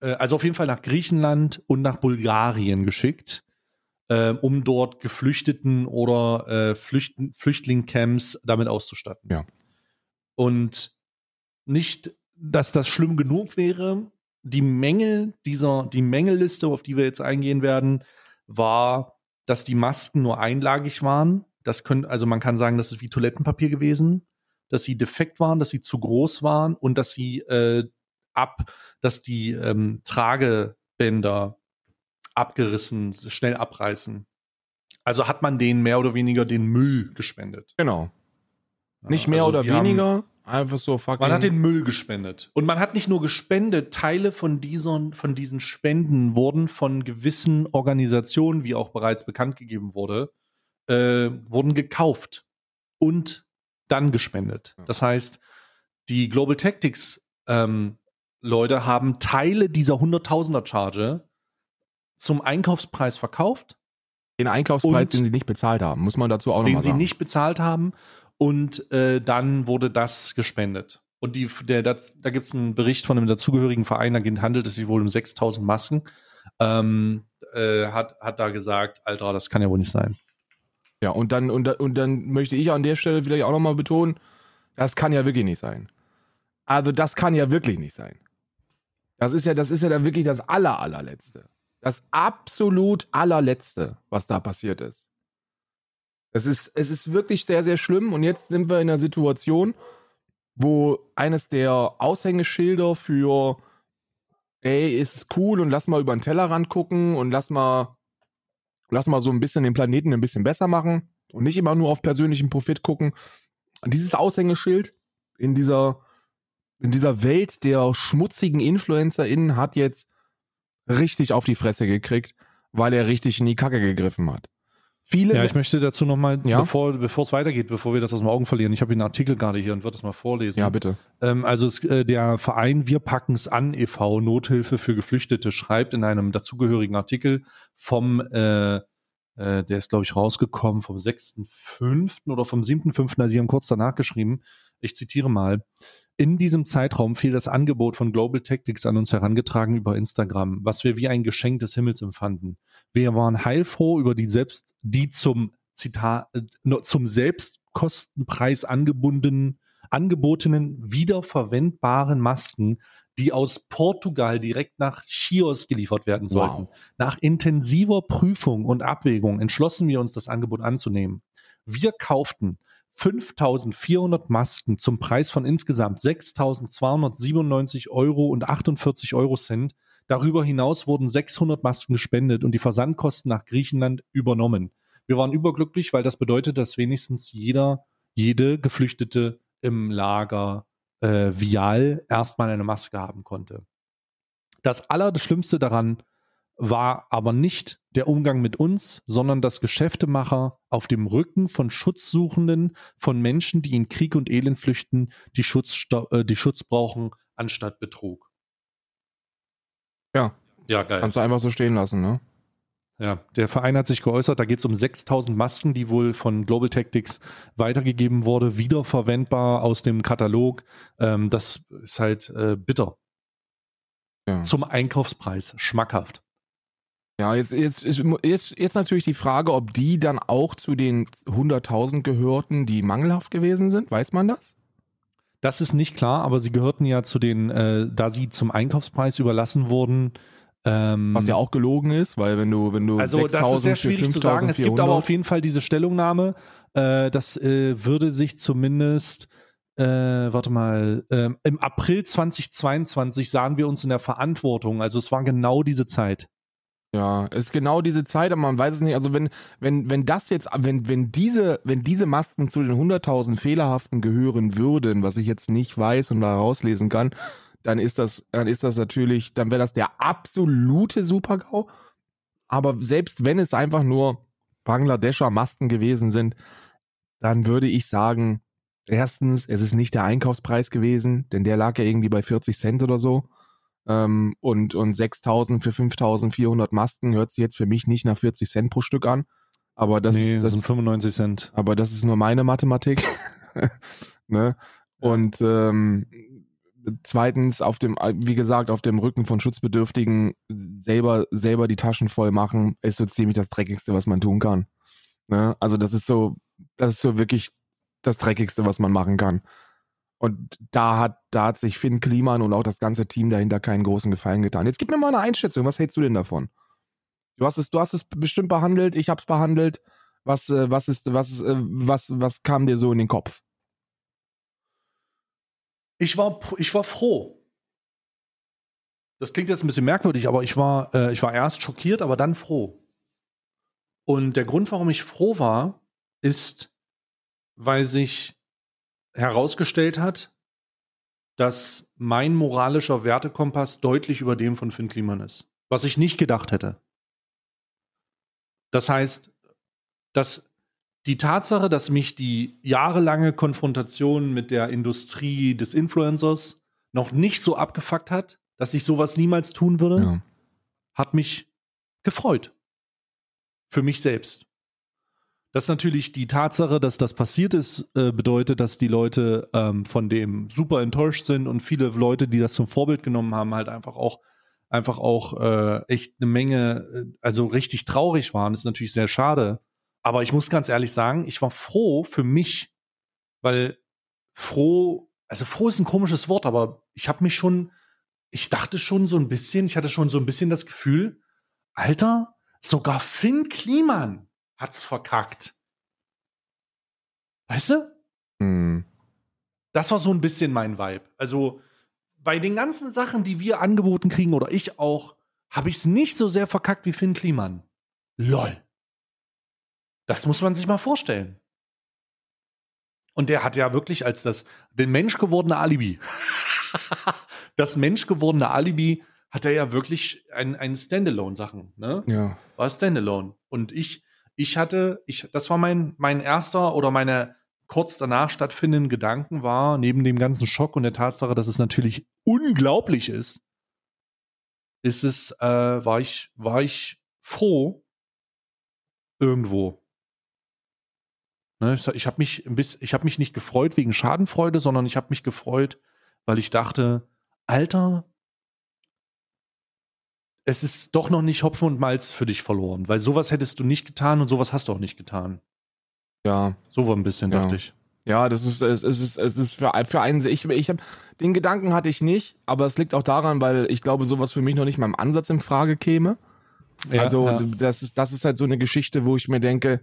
äh, also auf jeden Fall nach Griechenland und nach Bulgarien geschickt, äh, um dort Geflüchteten oder äh, Flücht Flüchtlingcamps damit auszustatten. Ja. Und nicht, dass das schlimm genug wäre. Die Mängel dieser, die Mängelliste, auf die wir jetzt eingehen werden, war, dass die Masken nur einlagig waren. Das können, also man kann sagen, das ist wie Toilettenpapier gewesen, dass sie defekt waren, dass sie zu groß waren und dass sie äh, ab, dass die ähm, Tragebänder abgerissen, schnell abreißen. Also hat man denen mehr oder weniger den Müll gespendet. Genau. Nicht mehr also oder weniger, einfach so fucking. Man hat den Müll gespendet. Und man hat nicht nur gespendet, Teile von diesen, von diesen Spenden wurden von gewissen Organisationen, wie auch bereits bekannt gegeben wurde, äh, wurden gekauft und dann gespendet. Das heißt, die Global Tactics ähm, Leute haben Teile dieser 100.000er Charge zum Einkaufspreis verkauft. Den Einkaufspreis, den sie nicht bezahlt haben, muss man dazu auch noch Den sie nicht bezahlt haben. Und äh, dann wurde das gespendet. Und die, der, das, da gibt es einen Bericht von einem dazugehörigen Verein, da handelt es sich wohl um 6000 Masken. Ähm, äh, hat, hat da gesagt, Alter, das kann ja wohl nicht sein. Ja, und dann, und, und dann möchte ich an der Stelle vielleicht auch nochmal betonen, das kann ja wirklich nicht sein. Also das kann ja wirklich nicht sein. Das ist ja, das ist ja dann wirklich das aller, allerletzte. Das absolut allerletzte, was da passiert ist. Es ist, es ist wirklich sehr, sehr schlimm. Und jetzt sind wir in einer Situation, wo eines der Aushängeschilder für, ey, ist cool und lass mal über den Tellerrand gucken und lass mal, lass mal so ein bisschen den Planeten ein bisschen besser machen und nicht immer nur auf persönlichen Profit gucken. Dieses Aushängeschild in dieser in dieser Welt der schmutzigen InfluencerInnen hat jetzt richtig auf die Fresse gekriegt, weil er richtig in die Kacke gegriffen hat. Viele ja, ich möchte dazu nochmal, ja? bevor, bevor es weitergeht, bevor wir das aus den Augen verlieren, ich habe den Artikel gerade hier und würde es mal vorlesen. Ja, bitte. Ähm, also es, äh, der Verein Wir packen es an e.V. Nothilfe für Geflüchtete schreibt in einem dazugehörigen Artikel vom äh, Äh, der ist, glaube ich, rausgekommen vom 6.5. oder vom 7.5. Also, sie haben kurz danach geschrieben. Ich zitiere mal. In diesem Zeitraum fiel das Angebot von Global Tactics an uns herangetragen über Instagram, was wir wie ein Geschenk des Himmels empfanden. Wir waren heilfroh über die selbst, die zum Zitat, äh, zum Selbstkostenpreis angebundenen, angebotenen, wiederverwendbaren Masken, die aus Portugal direkt nach Chios geliefert werden sollten. Wow. Nach intensiver Prüfung und Abwägung entschlossen wir uns, das Angebot anzunehmen. Wir kauften 5400 Masken zum Preis von insgesamt 6297 Euro und 48 Euro Cent. Darüber hinaus wurden 600 Masken gespendet und die Versandkosten nach Griechenland übernommen. Wir waren überglücklich, weil das bedeutet, dass wenigstens jeder, jede Geflüchtete im Lager äh, Vial erstmal eine Maske haben konnte. Das Allerschlimmste daran war aber nicht der Umgang mit uns, sondern das Geschäftemacher auf dem Rücken von Schutzsuchenden, von Menschen, die in Krieg und Elend flüchten, die Schutz, äh, die Schutz brauchen, anstatt Betrug. Ja. Ja, geil. Kannst du einfach so stehen lassen, ne? Ja, der Verein hat sich geäußert, da geht es um 6000 Masken, die wohl von Global Tactics weitergegeben wurde, wiederverwendbar aus dem Katalog. Ähm, das ist halt äh, bitter. Ja. Zum Einkaufspreis, schmackhaft. Ja, jetzt, jetzt, jetzt, jetzt natürlich die Frage, ob die dann auch zu den 100.000 gehörten, die mangelhaft gewesen sind. Weiß man das? Das ist nicht klar, aber sie gehörten ja zu den, äh, da sie zum Einkaufspreis überlassen wurden, ähm, Was ja auch gelogen ist, weil wenn du, wenn du also das ist sehr schwierig zu sagen. Es gibt aber auf jeden Fall diese Stellungnahme. Äh, das äh, würde sich zumindest, äh, warte mal, äh, im April 2022 sahen wir uns in der Verantwortung. Also es war genau diese Zeit. Ja, es ist genau diese Zeit, aber man weiß es nicht. Also wenn, wenn, wenn das jetzt, wenn, wenn diese, wenn diese Masken zu den 100.000 Fehlerhaften gehören würden, was ich jetzt nicht weiß und da rauslesen kann, dann ist das, dann ist das natürlich, dann wäre das der absolute Super-GAU. Aber selbst wenn es einfach nur Bangladescher Masken gewesen sind, dann würde ich sagen, erstens, es ist nicht der Einkaufspreis gewesen, denn der lag ja irgendwie bei 40 Cent oder so. Ähm, und, und 6000 für 5400 Masken hört sich jetzt für mich nicht nach 40 Cent pro Stück an. Aber das, nee, das sind 95 Cent. Aber das ist nur meine Mathematik. [LAUGHS] ne? Und ähm, zweitens auf dem, wie gesagt, auf dem Rücken von Schutzbedürftigen selber, selber die Taschen voll machen, ist so ziemlich das Dreckigste, was man tun kann. Ne? Also das ist so, das ist so wirklich das Dreckigste, was man machen kann. Und da hat, da hat sich Finn Kliman und auch das ganze Team dahinter keinen großen Gefallen getan. Jetzt gib mir mal eine Einschätzung. Was hältst du denn davon? Du hast es, du hast es bestimmt behandelt. Ich habe es behandelt. Was, äh, was ist, was, äh, was, was kam dir so in den Kopf? Ich war, ich war froh. Das klingt jetzt ein bisschen merkwürdig, aber ich war, äh, ich war erst schockiert, aber dann froh. Und der Grund, warum ich froh war, ist, weil sich herausgestellt hat, dass mein moralischer Wertekompass deutlich über dem von Finn Kliman ist. Was ich nicht gedacht hätte. Das heißt, dass die Tatsache, dass mich die jahrelange Konfrontation mit der Industrie des Influencers noch nicht so abgefuckt hat, dass ich sowas niemals tun würde, ja. hat mich gefreut. Für mich selbst. Dass natürlich die Tatsache, dass das passiert ist, äh, bedeutet, dass die Leute ähm, von dem super enttäuscht sind und viele Leute, die das zum Vorbild genommen haben, halt einfach auch einfach auch äh, echt eine Menge, äh, also richtig traurig waren, das ist natürlich sehr schade. Aber ich muss ganz ehrlich sagen, ich war froh für mich, weil froh, also froh ist ein komisches Wort, aber ich habe mich schon, ich dachte schon so ein bisschen, ich hatte schon so ein bisschen das Gefühl, Alter, sogar Finn Kliman hat's verkackt. Weißt du? Hm. Das war so ein bisschen mein Vibe. Also bei den ganzen Sachen, die wir angeboten kriegen oder ich auch, habe ich es nicht so sehr verkackt wie Finn Kliman. Lol. Das muss man sich mal vorstellen. Und der hat ja wirklich als das den Mensch gewordene Alibi. [LAUGHS] das Mensch gewordene Alibi hat er ja wirklich ein, ein Standalone-Sachen, ne? Ja. War Standalone. Und ich, ich hatte, ich, das war mein, mein erster oder meine kurz danach stattfindenden Gedanken war, neben dem ganzen Schock und der Tatsache, dass es natürlich unglaublich ist, ist es, äh, war ich, war ich froh, irgendwo. Ne, ich ich habe mich, ich hab mich nicht gefreut wegen Schadenfreude, sondern ich habe mich gefreut, weil ich dachte, Alter, es ist doch noch nicht Hopfen und Malz für dich verloren, weil sowas hättest du nicht getan und sowas hast du auch nicht getan. Ja, So war ein bisschen, Ja. dachte ich. Ja, das ist, es, ist, es ist für, für einen, ich, ich hab, den Gedanken hatte ich nicht, aber es liegt auch daran, weil ich glaube, sowas für mich noch nicht mal im Ansatz in Frage käme. also, ja. das ist, das ist halt so eine Geschichte, wo ich mir denke,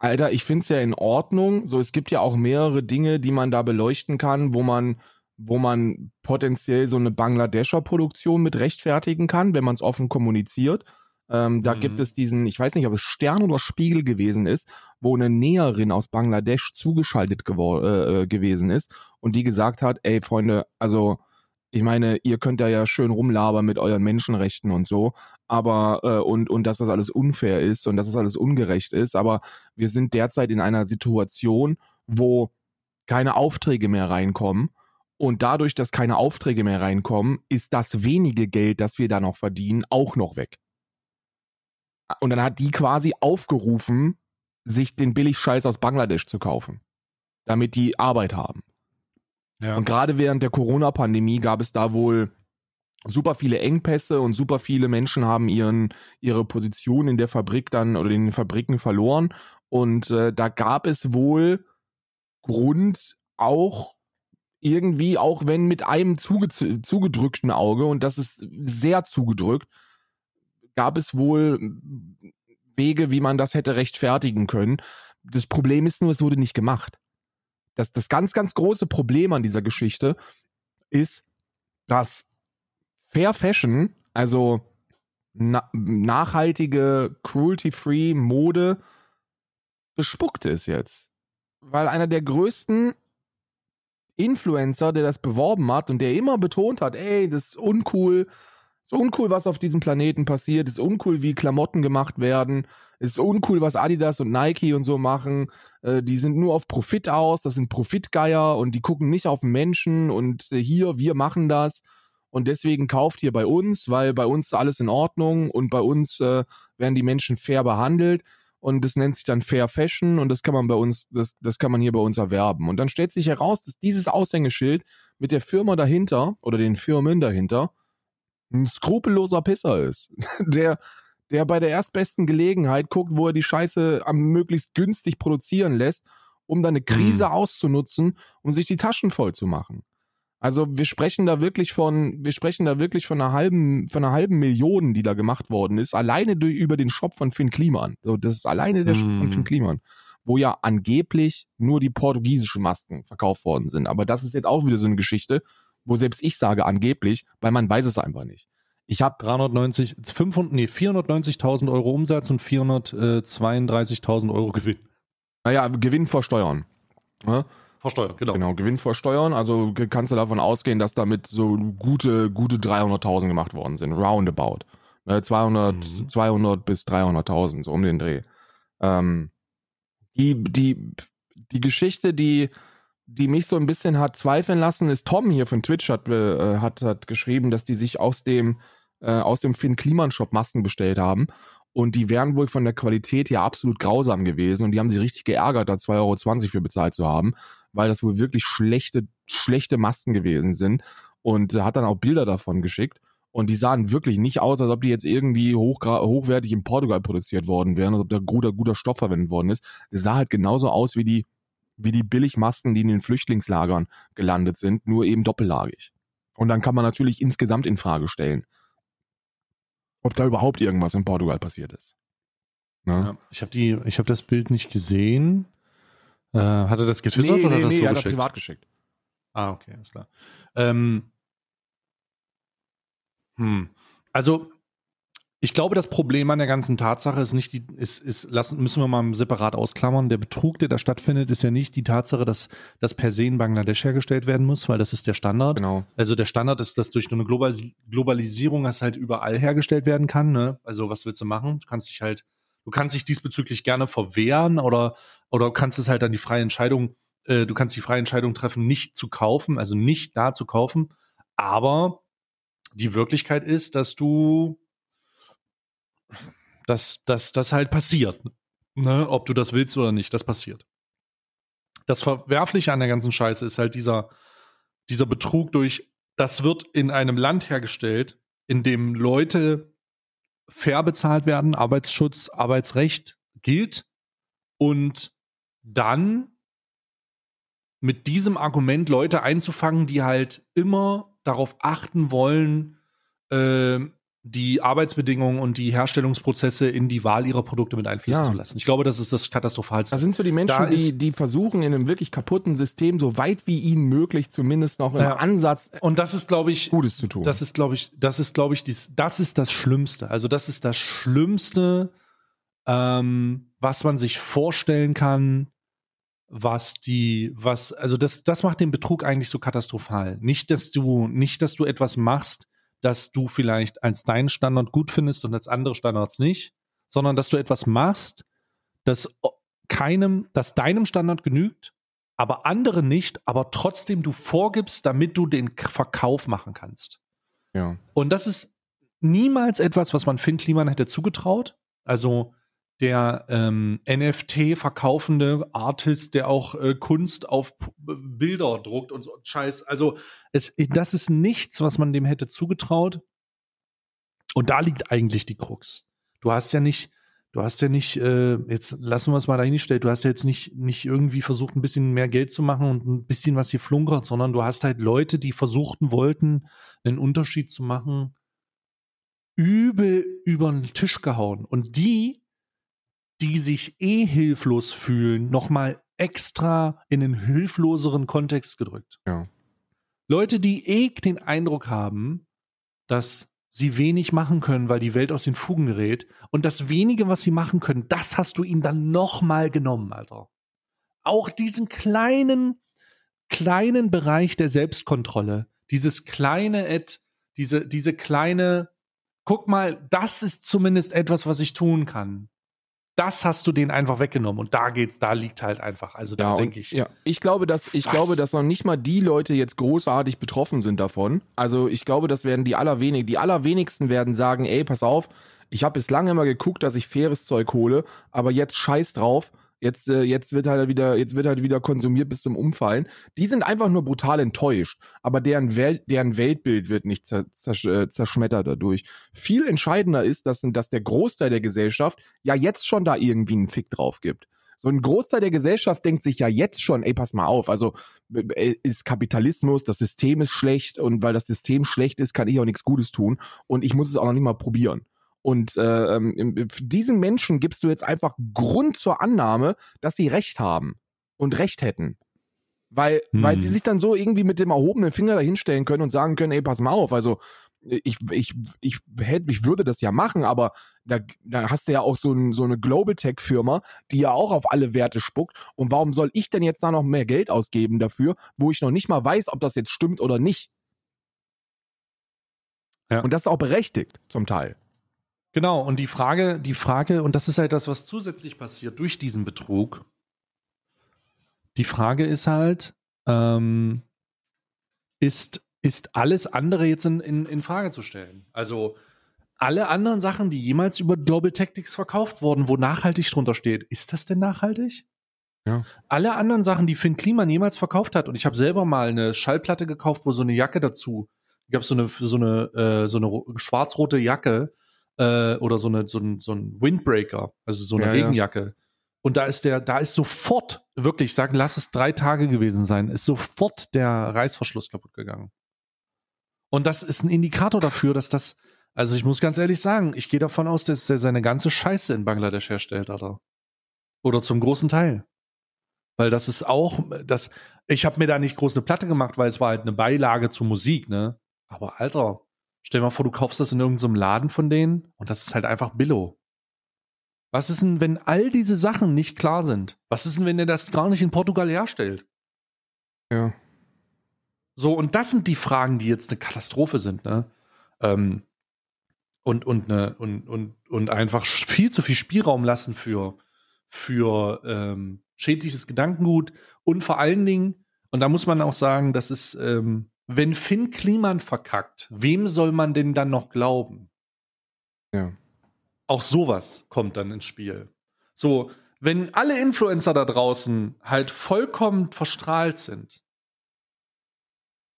Alter, ich find's ja in Ordnung. So, es gibt ja auch mehrere Dinge, die man da beleuchten kann, wo man, wo man potenziell so eine Bangladescher Produktion mit rechtfertigen kann, wenn man es offen kommuniziert. Ähm, da Mhm. gibt es diesen, ich weiß nicht, ob es Stern oder Spiegel gewesen ist, wo eine Näherin aus Bangladesch zugeschaltet äh, äh, gewesen ist und die gesagt hat, ey Freunde, also ich meine, ihr könnt da ja schön rumlabern mit euren Menschenrechten und so, aber äh, und und dass das alles unfair ist und dass das alles ungerecht ist, aber wir sind derzeit in einer Situation, wo keine Aufträge mehr reinkommen und dadurch, dass keine Aufträge mehr reinkommen, ist das wenige Geld, das wir da noch verdienen, auch noch weg. Und dann hat die quasi aufgerufen, sich den Billigscheiß aus Bangladesch zu kaufen, damit die Arbeit haben. Ja. Und gerade während der Corona-Pandemie gab es da wohl super viele Engpässe und super viele Menschen haben ihren, ihre Position in der Fabrik dann oder in den Fabriken verloren. Und äh, da gab es wohl Grund auch irgendwie, auch wenn mit einem zuge zugedrückten Auge, und das ist sehr zugedrückt, gab es wohl Wege, wie man das hätte rechtfertigen können. Das Problem ist nur, es wurde nicht gemacht. Das, das ganz, ganz große Problem an dieser Geschichte ist, dass Fair Fashion, also na nachhaltige, cruelty-free Mode, bespuckt ist jetzt. Weil einer der größten Influencer, der das beworben hat und der immer betont hat, ey, das ist uncool, ist uncool, was auf diesem Planeten passiert, ist uncool, wie Klamotten gemacht werden, ist uncool, was Adidas und Nike und so machen. Äh, die sind nur auf Profit aus, das sind Profitgeier und die gucken nicht auf Menschen und äh, hier, wir machen das. Und deswegen kauft ihr bei uns, weil bei uns ist alles in Ordnung und bei uns äh, werden die Menschen fair behandelt. Und das nennt sich dann Fair Fashion und das kann man bei uns, das, das kann man hier bei uns erwerben. Und dann stellt sich heraus, dass dieses Aushängeschild mit der Firma dahinter oder den Firmen dahinter ein skrupelloser Pisser ist, [LAUGHS] der, der bei der erstbesten Gelegenheit guckt, wo er die Scheiße am möglichst günstig produzieren lässt, um dann eine Krise Mhm. auszunutzen, um sich die Taschen voll zu machen. Also wir sprechen da wirklich von, wir sprechen da wirklich von einer halben, von einer halben Million, die da gemacht worden ist, alleine durch, über den Shop von Finn Kliman. So, das ist alleine der Shop von Mhm. Finn Kliman, wo ja angeblich nur die portugiesischen Masken verkauft worden sind. Aber das ist jetzt auch wieder so eine Geschichte, wo selbst ich sage angeblich, weil man weiß es einfach nicht. Ich habe 390, 500, nee, 490.000 Euro Umsatz und 432.000 Euro Gewinn. naja, Gewinn vor Steuern. Ja? Versteuert, genau. Genau, Gewinn vor Steuern. Also kannst du davon ausgehen, dass damit so gute, gute 300.000 gemacht worden sind. Roundabout. Ne, 200, Mhm. 200 bis 300.000, so um den Dreh. Ähm, die, die, die Geschichte, die, die mich so ein bisschen hat zweifeln lassen, ist Tom hier von Twitch hat, äh, hat, hat geschrieben, dass die sich aus dem, äh, aus dem Finn Kliman Shop Masken bestellt haben. Und die wären wohl von der Qualität her absolut grausam gewesen. Und die haben sich richtig geärgert, da 2,20 Euro für bezahlt zu haben, weil das wohl wirklich schlechte, schlechte Masken gewesen sind. Und hat dann auch Bilder davon geschickt. Und die sahen wirklich nicht aus, als ob die jetzt irgendwie hochwertig in Portugal produziert worden wären, als ob da guter, guter Stoff verwendet worden ist. Das sah halt genauso aus wie die, wie die Billigmasken, die in den Flüchtlingslagern gelandet sind, nur eben doppellagig. Und dann kann man natürlich insgesamt in Frage stellen, ob da überhaupt irgendwas in Portugal passiert ist. Ne? Ja, ich habe die, ich habe das Bild nicht gesehen. Äh, hat er das getwittert nee, oder nee, hat er das nee, so hat er geschickt? privat geschickt. Ah, okay, alles klar. Ähm, hm. Also, ich glaube, das Problem an der ganzen Tatsache ist nicht die, ist, ist, lassen, müssen wir mal separat ausklammern. Der Betrug, der da stattfindet, ist ja nicht die Tatsache, dass das per se in Bangladesch hergestellt werden muss, weil das ist der Standard. Genau. Also der Standard ist, dass durch so eine Globalis Globalisierung das halt überall hergestellt werden kann. Ne? Also was willst du machen? Du kannst dich halt, du kannst dich diesbezüglich gerne verwehren oder oder kannst es halt dann die freie Entscheidung, äh, du kannst die freie Entscheidung treffen, nicht zu kaufen, also nicht da zu kaufen. Aber die Wirklichkeit ist, dass du dass dass das halt passiert. Ne, ob du das willst oder nicht, das passiert. Das Verwerfliche an der ganzen Scheiße ist halt dieser, dieser Betrug durch, das wird in einem Land hergestellt, in dem Leute fair bezahlt werden, Arbeitsschutz, Arbeitsrecht gilt. Und dann mit diesem Argument Leute einzufangen, die halt immer darauf achten wollen, äh, die Arbeitsbedingungen und die Herstellungsprozesse in die Wahl ihrer Produkte mit einfließen ja. zu lassen. Ich glaube, das ist das Katastrophalste. Das sind so die Menschen, die, die versuchen, in einem wirklich kaputten System, so weit wie ihnen möglich, zumindest noch im ja. Ansatz und das ist, glaube ich, Gutes zu tun. Das ist, glaube ich, das ist, glaube ich, dies, das ist das Schlimmste. Also das ist das Schlimmste, ähm, was man sich vorstellen kann, was die, was, also das, das macht den Betrug eigentlich so katastrophal. Nicht, dass du, nicht, dass du etwas machst, dass du vielleicht als deinen Standard gut findest und als andere Standards nicht, sondern dass du etwas machst, das keinem, das deinem Standard genügt, aber andere nicht, aber trotzdem du vorgibst, damit du den Verkauf machen kannst. Ja. Und das ist niemals etwas, was man Finn Kliman hätte zugetraut. Also der ähm, NFT verkaufende Artist, der auch äh, Kunst auf P Bilder druckt und so Scheiß. Also es, das ist nichts, was man dem hätte zugetraut. Und da liegt eigentlich die Krux. Du hast ja nicht, du hast ja nicht, äh, jetzt lassen wir es mal dahingestellt, du hast ja jetzt nicht, nicht irgendwie versucht, ein bisschen mehr Geld zu machen und ein bisschen was hier flunkert, sondern du hast halt Leute, die versuchten wollten, einen Unterschied zu machen, übel über den Tisch gehauen. Und die die sich eh hilflos fühlen, nochmal extra in einen hilfloseren Kontext gedrückt. Ja. Leute, die eh den Eindruck haben, dass sie wenig machen können, weil die Welt aus den Fugen gerät und das wenige, was sie machen können, das hast du ihnen dann nochmal genommen, Alter. Auch diesen kleinen, kleinen Bereich der Selbstkontrolle, dieses kleine Ed, diese, diese kleine, guck mal, das ist zumindest etwas, was ich tun kann das hast du denen einfach weggenommen und da geht's, da liegt halt einfach. Also da ja, denke ich. Ja, ich glaube, dass ich was? glaube, dass noch nicht mal die Leute jetzt großartig betroffen sind davon. Also ich glaube, das werden die allerwenig, die allerwenigsten werden sagen, ey, pass auf, ich habe bislang immer geguckt, dass ich faires Zeug hole, aber jetzt scheiß drauf. Jetzt, äh, jetzt wird halt wieder, jetzt wird halt wieder konsumiert bis zum Umfallen. Die sind einfach nur brutal enttäuscht, aber deren Welt, deren Weltbild wird nicht zer, zer, äh, zerschmettert dadurch. Viel entscheidender ist, dass, dass der Großteil der Gesellschaft ja jetzt schon da irgendwie einen Fick drauf gibt. So ein Großteil der Gesellschaft denkt sich ja jetzt schon, ey, pass mal auf, also äh, ist Kapitalismus, das System ist schlecht und weil das System schlecht ist, kann ich auch nichts Gutes tun und ich muss es auch noch nicht mal probieren. Und äh, ähm, diesen Menschen gibst du jetzt einfach Grund zur Annahme, dass sie Recht haben und Recht hätten. Weil, hm. weil sie hm. sich dann so irgendwie mit dem erhobenen Finger dahinstellen können und sagen können, ey, pass mal auf, also ich, ich, ich, hätte, ich würde das ja machen, aber da, da hast du ja auch so, ein, so eine Global Tech-Firma, die ja auch auf alle Werte spuckt. Und warum soll ich denn jetzt da noch mehr Geld ausgeben dafür, wo ich noch nicht mal weiß, ob das jetzt stimmt oder nicht? Ja. Und das ist auch berechtigt, zum Teil. Genau, und die Frage, die Frage, und das ist halt das, was zusätzlich passiert durch diesen Betrug. Die Frage ist halt, ähm, ist, ist alles andere jetzt in, in, in Frage zu stellen? Also alle anderen Sachen, die jemals über Global Tactics verkauft wurden, wo nachhaltig drunter steht, ist das denn nachhaltig? Ja. Alle anderen Sachen, die Finn Kliman jemals verkauft hat, und ich habe selber mal eine Schallplatte gekauft, wo so eine Jacke dazu, gab so eine so eine äh, so eine schwarz-rote Jacke, äh, oder so, eine, so, ein, so ein Windbreaker, also so eine ja, Regenjacke. Ja. Und da ist der, da ist sofort, wirklich, sagen, lass es drei Tage gewesen sein, ist sofort der Reißverschluss kaputt gegangen. Und das ist ein Indikator dafür, dass das, also ich muss ganz ehrlich sagen, ich gehe davon aus, dass er seine ganze Scheiße in Bangladesch herstellt, Alter. Oder zum großen Teil. Weil das ist auch, das, ich habe mir da nicht groß eine Platte gemacht, weil es war halt eine Beilage zur Musik, ne? Aber Alter, Stell dir mal vor, du kaufst das in irgendeinem Laden von denen und das ist halt einfach Billo. Was ist denn, wenn all diese Sachen nicht klar sind? Was ist denn, wenn er das gar nicht in Portugal herstellt? Ja. So, und das sind die Fragen, die jetzt eine Katastrophe sind, ne? Ähm, und, und, ne, und, und, und einfach viel zu viel Spielraum lassen für, für ähm, schädliches Gedankengut und vor allen Dingen, und da muss man auch sagen, das ist, ähm, wenn Finn Kliman verkackt, wem soll man denn dann noch glauben? Ja. Auch sowas kommt dann ins Spiel. So, wenn alle Influencer da draußen halt vollkommen verstrahlt sind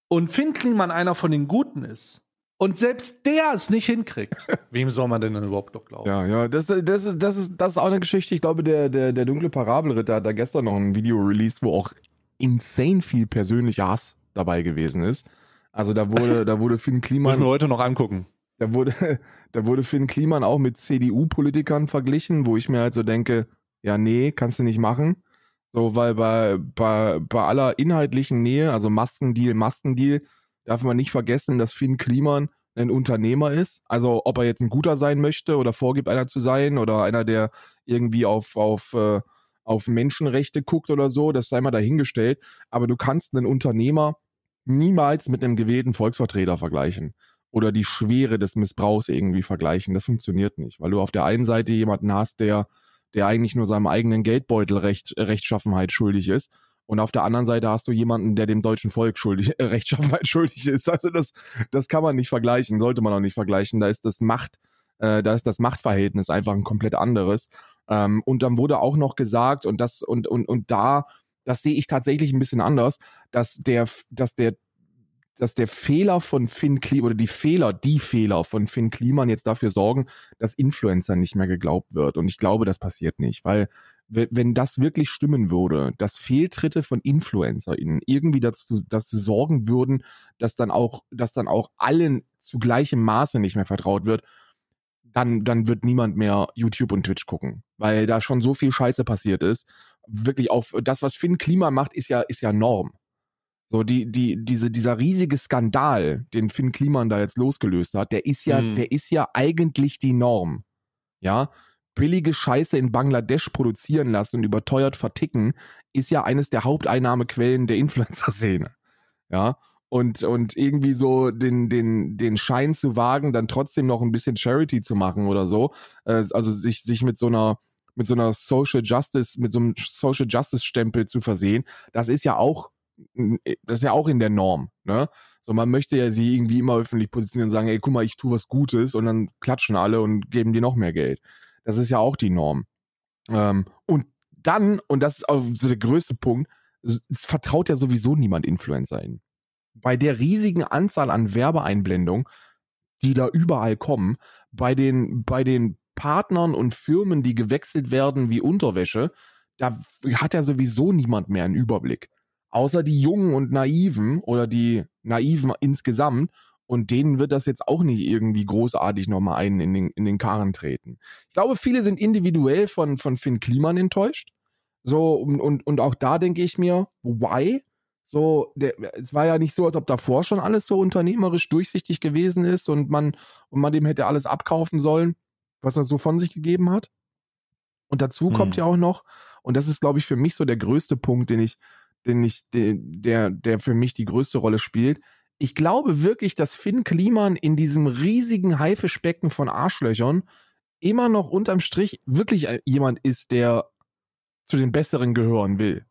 und Finn Kliman einer von den Guten ist und selbst der es nicht hinkriegt, [LAUGHS] wem soll man denn dann überhaupt noch glauben? Ja, ja, das, das, das, ist, das ist auch eine Geschichte. Ich glaube, der, der, der dunkle Parabelritter hat da gestern noch ein Video released, wo auch insane viel persönlicher Hass dabei gewesen ist. Also da wurde, da wurde Finn [LAUGHS] Kliman. Müssen wir heute noch angucken. Da wurde, [LAUGHS] da wurde Finn Kliman auch mit CDU-Politikern verglichen, wo ich mir halt so denke, ja, nee, kannst du nicht machen. So, weil bei, bei, bei aller inhaltlichen Nähe, also Maskendeal, Maskendeal, darf man nicht vergessen, dass Finn Kliman ein Unternehmer ist. Also ob er jetzt ein guter sein möchte oder vorgibt, einer zu sein oder einer, der irgendwie auf, auf, äh, auf Menschenrechte guckt oder so, das sei mal dahingestellt. Aber du kannst einen Unternehmer niemals mit einem gewählten Volksvertreter vergleichen oder die Schwere des Missbrauchs irgendwie vergleichen. Das funktioniert nicht, weil du auf der einen Seite jemanden hast, der, der eigentlich nur seinem eigenen Geldbeutel Recht, Rechtschaffenheit schuldig ist. Und auf der anderen Seite hast du jemanden, der dem deutschen Volk schuldig, äh, [LAUGHS] Rechtschaffenheit schuldig ist. Also das, das kann man nicht vergleichen, sollte man auch nicht vergleichen. Da ist das Macht, äh, da ist das Machtverhältnis einfach ein komplett anderes. Ähm, und dann wurde auch noch gesagt, und das, und, und, und da, das sehe ich tatsächlich ein bisschen anders, dass der, dass der dass der Fehler von Finn Kliman oder die Fehler, die Fehler von Finn Kliman jetzt dafür sorgen, dass Influencer nicht mehr geglaubt wird. Und ich glaube, das passiert nicht, weil wenn das wirklich stimmen würde, dass Fehltritte von InfluencerInnen irgendwie dazu, dazu sorgen würden, dass dann auch, dass dann auch allen zu gleichem Maße nicht mehr vertraut wird, dann, dann wird niemand mehr YouTube und Twitch gucken, weil da schon so viel Scheiße passiert ist. Wirklich auf das, was Finn Klima macht, ist ja, ist ja Norm. So, die, die, diese, dieser riesige Skandal, den Finn Kliman da jetzt losgelöst hat, der ist ja, mhm. der ist ja eigentlich die Norm. Ja. Billige Scheiße in Bangladesch produzieren lassen und überteuert verticken, ist ja eines der Haupteinnahmequellen der [LAUGHS] Influencer-Szene. Ja. Und, und irgendwie so den, den, den Schein zu wagen, dann trotzdem noch ein bisschen Charity zu machen oder so. Äh, also sich, sich mit so einer, mit so einer Social Justice, mit so einem Social Justice Stempel zu versehen, das ist ja auch äh, das ist ja auch in der Norm, ne? So, man möchte ja sie irgendwie immer öffentlich positionieren und sagen, ey, guck mal, ich tue was Gutes und dann klatschen alle und geben dir noch mehr Geld. Das ist ja auch die Norm. Ähm, und dann, und das ist auch so der größte Punkt, es vertraut ja sowieso niemand InfluencerInnen. Bei der riesigen Anzahl an Werbeeinblendungen, die da überall kommen, bei den, bei den Partnern und Firmen, die gewechselt werden wie Unterwäsche, da hat ja sowieso niemand mehr einen Überblick. Außer die Jungen und Naiven oder die Naiven insgesamt. Und denen wird das jetzt auch nicht irgendwie großartig nochmal einen in den, in den Karren treten. Ich glaube, viele sind individuell von, von Finn Kliman enttäuscht. So, und, und, und auch da denke ich mir, why? So, der, es war ja nicht so, als ob davor schon alles so unternehmerisch durchsichtig gewesen ist und man, und man dem hätte alles abkaufen sollen, was er so von sich gegeben hat. Und dazu hm. kommt ja auch noch, und das ist, glaube ich, für mich so der größte Punkt, den ich, den ich, der, der für mich die größte Rolle spielt. Ich glaube wirklich, dass Finn Kliman in diesem riesigen Haifischbecken von Arschlöchern immer noch unterm Strich wirklich jemand ist, der zu den Besseren gehören will.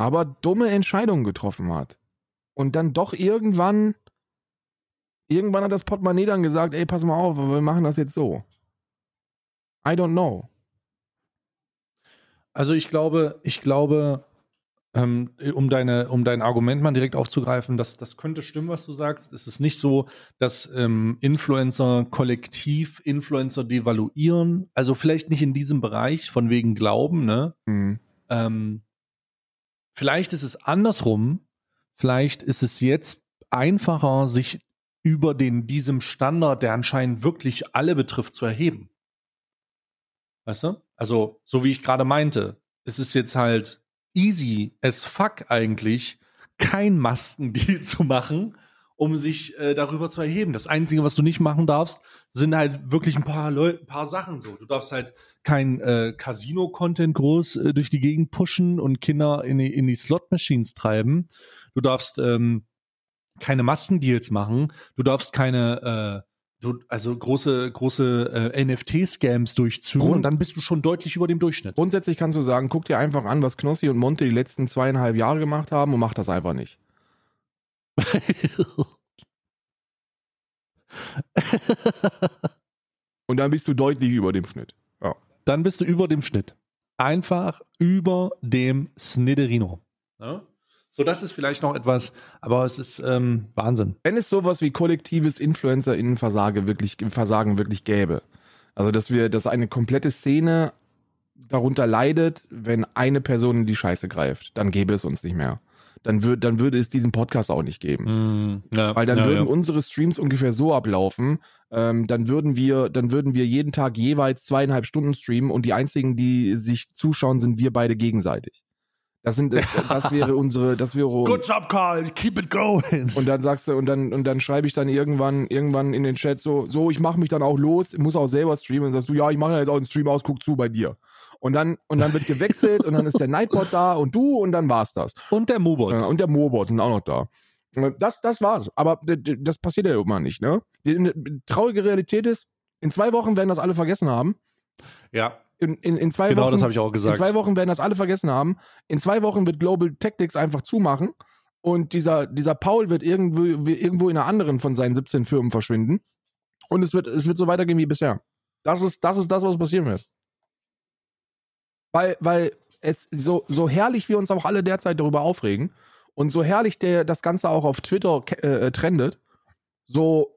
Aber dumme Entscheidungen getroffen hat. Und dann doch irgendwann, irgendwann hat das Portemonnaie dann gesagt, ey, pass mal auf, wir machen das jetzt so. I don't know. Also ich glaube, ich glaube, ähm, um, deine, um dein Argument mal direkt aufzugreifen, das, das könnte stimmen, was du sagst. Es ist nicht so, dass ähm, Influencer kollektiv Influencer devaluieren. Also vielleicht nicht in diesem Bereich, von wegen Glauben, ne? Mhm. Ähm, vielleicht ist es andersrum. Vielleicht ist es jetzt einfacher, sich über den, diesem Standard, der anscheinend wirklich alle betrifft, zu erheben. Weißt du? Also, so wie ich gerade meinte, es ist jetzt halt easy as fuck eigentlich, kein Maskendeal [LAUGHS] zu machen, um sich äh, darüber zu erheben. Das Einzige, was du nicht machen darfst, sind halt wirklich ein paar Leute, ein paar Sachen so. Du darfst halt kein äh, Casino-Content groß äh, durch die Gegend pushen und Kinder in die, in die Slot-Machines treiben. Du darfst ähm, keine Maskendeals machen. Du darfst keine äh, du, also große, große äh, NFT-Scams durchführen Grund, und dann bist du schon deutlich über dem Durchschnitt. Grundsätzlich kannst du sagen, guck dir einfach an, was Knossi und Monte die letzten zweieinhalb Jahre gemacht haben und mach das einfach nicht. Und dann bist du deutlich über dem Schnitt. Ja. dann bist du über dem Schnitt. Einfach über dem Snitterino. Ja? So, das ist vielleicht noch etwas, aber es ist ähm, Wahnsinn. Wenn es sowas wie kollektives InfluencerInnen-Versagen wirklich, Versagen wirklich gäbe, also dass wir, dass eine komplette Szene darunter leidet, wenn eine Person in die Scheiße greift, dann gäbe es uns nicht mehr. Dann, würd, dann würde es diesen Podcast auch nicht geben. Mm, ja, Weil dann ja, würden ja. unsere Streams ungefähr so ablaufen. Ähm, dann würden wir, dann würden wir jeden Tag jeweils zweieinhalb Stunden streamen und die einzigen, die sich zuschauen, sind wir beide gegenseitig. Das sind, äh, [LAUGHS] das wäre unsere, das wäre. Good job, Carl. Keep it going. Und dann sagst du, und dann, und dann schreibe ich dann irgendwann, irgendwann in den Chat so, so, ich mache mich dann auch los, muss auch selber streamen. Und dann sagst du, ja, ich mache jetzt auch einen Stream aus, guck zu bei dir. Und dann, und dann wird gewechselt und dann ist der [LAUGHS] Nightbot da und du und dann war's das. Und der Mubot. Ja, und der Mobot sind auch noch da. Äh, Das, das war's. Aber das passiert ja immer nicht, ne? Die die traurige Realität ist, in zwei Wochen werden das alle vergessen haben. Ja, In, in, in zwei genau Wochen, das habe ich auch in gesagt. zwei Wochen werden das alle vergessen haben. In zwei Wochen wird Global Tactics einfach zumachen und dieser, dieser Paul wird irgendwo, irgendwo in einer anderen von seinen 17 Firmen verschwinden. Und es wird, es wird so weitergehen wie bisher. Das ist, das ist das, was passieren wird. Weil, weil es so, so herrlich wir uns auch alle derzeit darüber aufregen und so herrlich der, das Ganze auch auf Twitter ke- äh, trendet, so,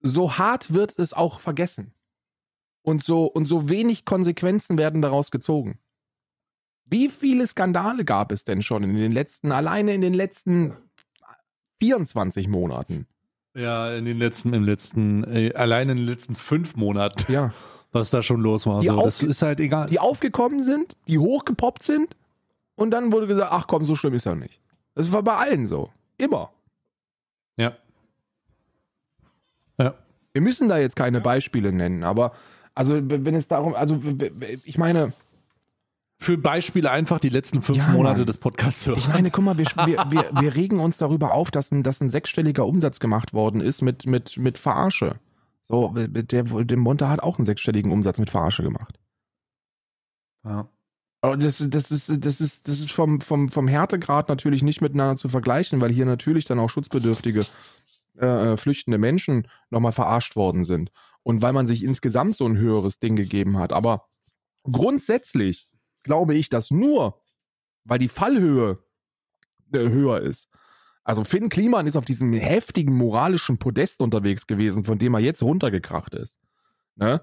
so hart wird es auch vergessen. Und so, und so wenig Konsequenzen werden daraus gezogen. Wie viele Skandale gab es denn schon in den letzten, alleine in den letzten 24 Monaten? ja, in den letzten, im letzten, äh, allein in den letzten fünf Monaten, Ja. Was da schon los war. Die So, das ist halt egal. Die aufgekommen sind, die hochgepoppt sind und dann wurde gesagt, ach komm, so schlimm ist er nicht. Das war bei allen so. Immer. ja. Ja. Wir müssen da jetzt keine Beispiele nennen, aber also wenn es darum, also ich meine, Für Beispiele einfach die letzten fünf Ja, Monate des Podcasts hören. ich meine, guck mal, wir, wir, wir, wir regen uns darüber auf, dass ein, dass ein sechsstelliger Umsatz gemacht worden ist mit, mit, mit Verarsche. So, der, der Monte hat auch einen sechsstelligen Umsatz mit Verarsche gemacht. ja. Aber das, das ist, das ist, das ist vom, vom, vom Härtegrad natürlich nicht miteinander zu vergleichen, weil hier natürlich dann auch schutzbedürftige, äh, flüchtende Menschen nochmal verarscht worden sind. Und weil man sich insgesamt so ein höheres Ding gegeben hat. Aber grundsätzlich glaube ich, dass nur, weil die Fallhöhe äh, höher ist. Also Finn Kliman ist auf diesem heftigen moralischen Podest unterwegs gewesen, von dem er jetzt runtergekracht ist. Ne?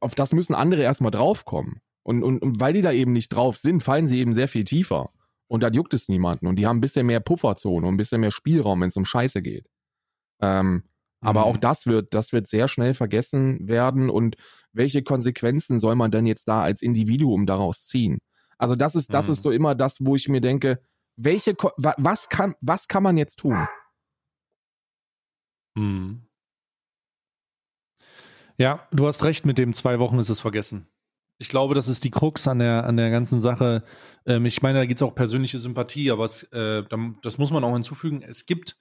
Auf das müssen andere erstmal draufkommen. Und, und, und weil die da eben nicht drauf sind, fallen sie eben sehr viel tiefer. Und dann juckt es niemanden. Und die haben ein bisschen mehr Pufferzone und ein bisschen mehr Spielraum, wenn es um Scheiße geht. Ähm, aber Mhm. auch das wird, das wird sehr schnell vergessen werden. Und welche Konsequenzen soll man denn jetzt da als Individuum daraus ziehen? Also das ist, das Mhm. ist so immer das, wo ich mir denke, welche, was kann, was kann man jetzt tun? Hm. Ja, du hast recht, mit dem zwei Wochen ist es vergessen. Ich glaube, das ist die Krux an der, an der ganzen Sache. Ähm, ich meine, da geht es auch persönliche Sympathie, aber es, äh, da- das muss man auch hinzufügen. Es gibt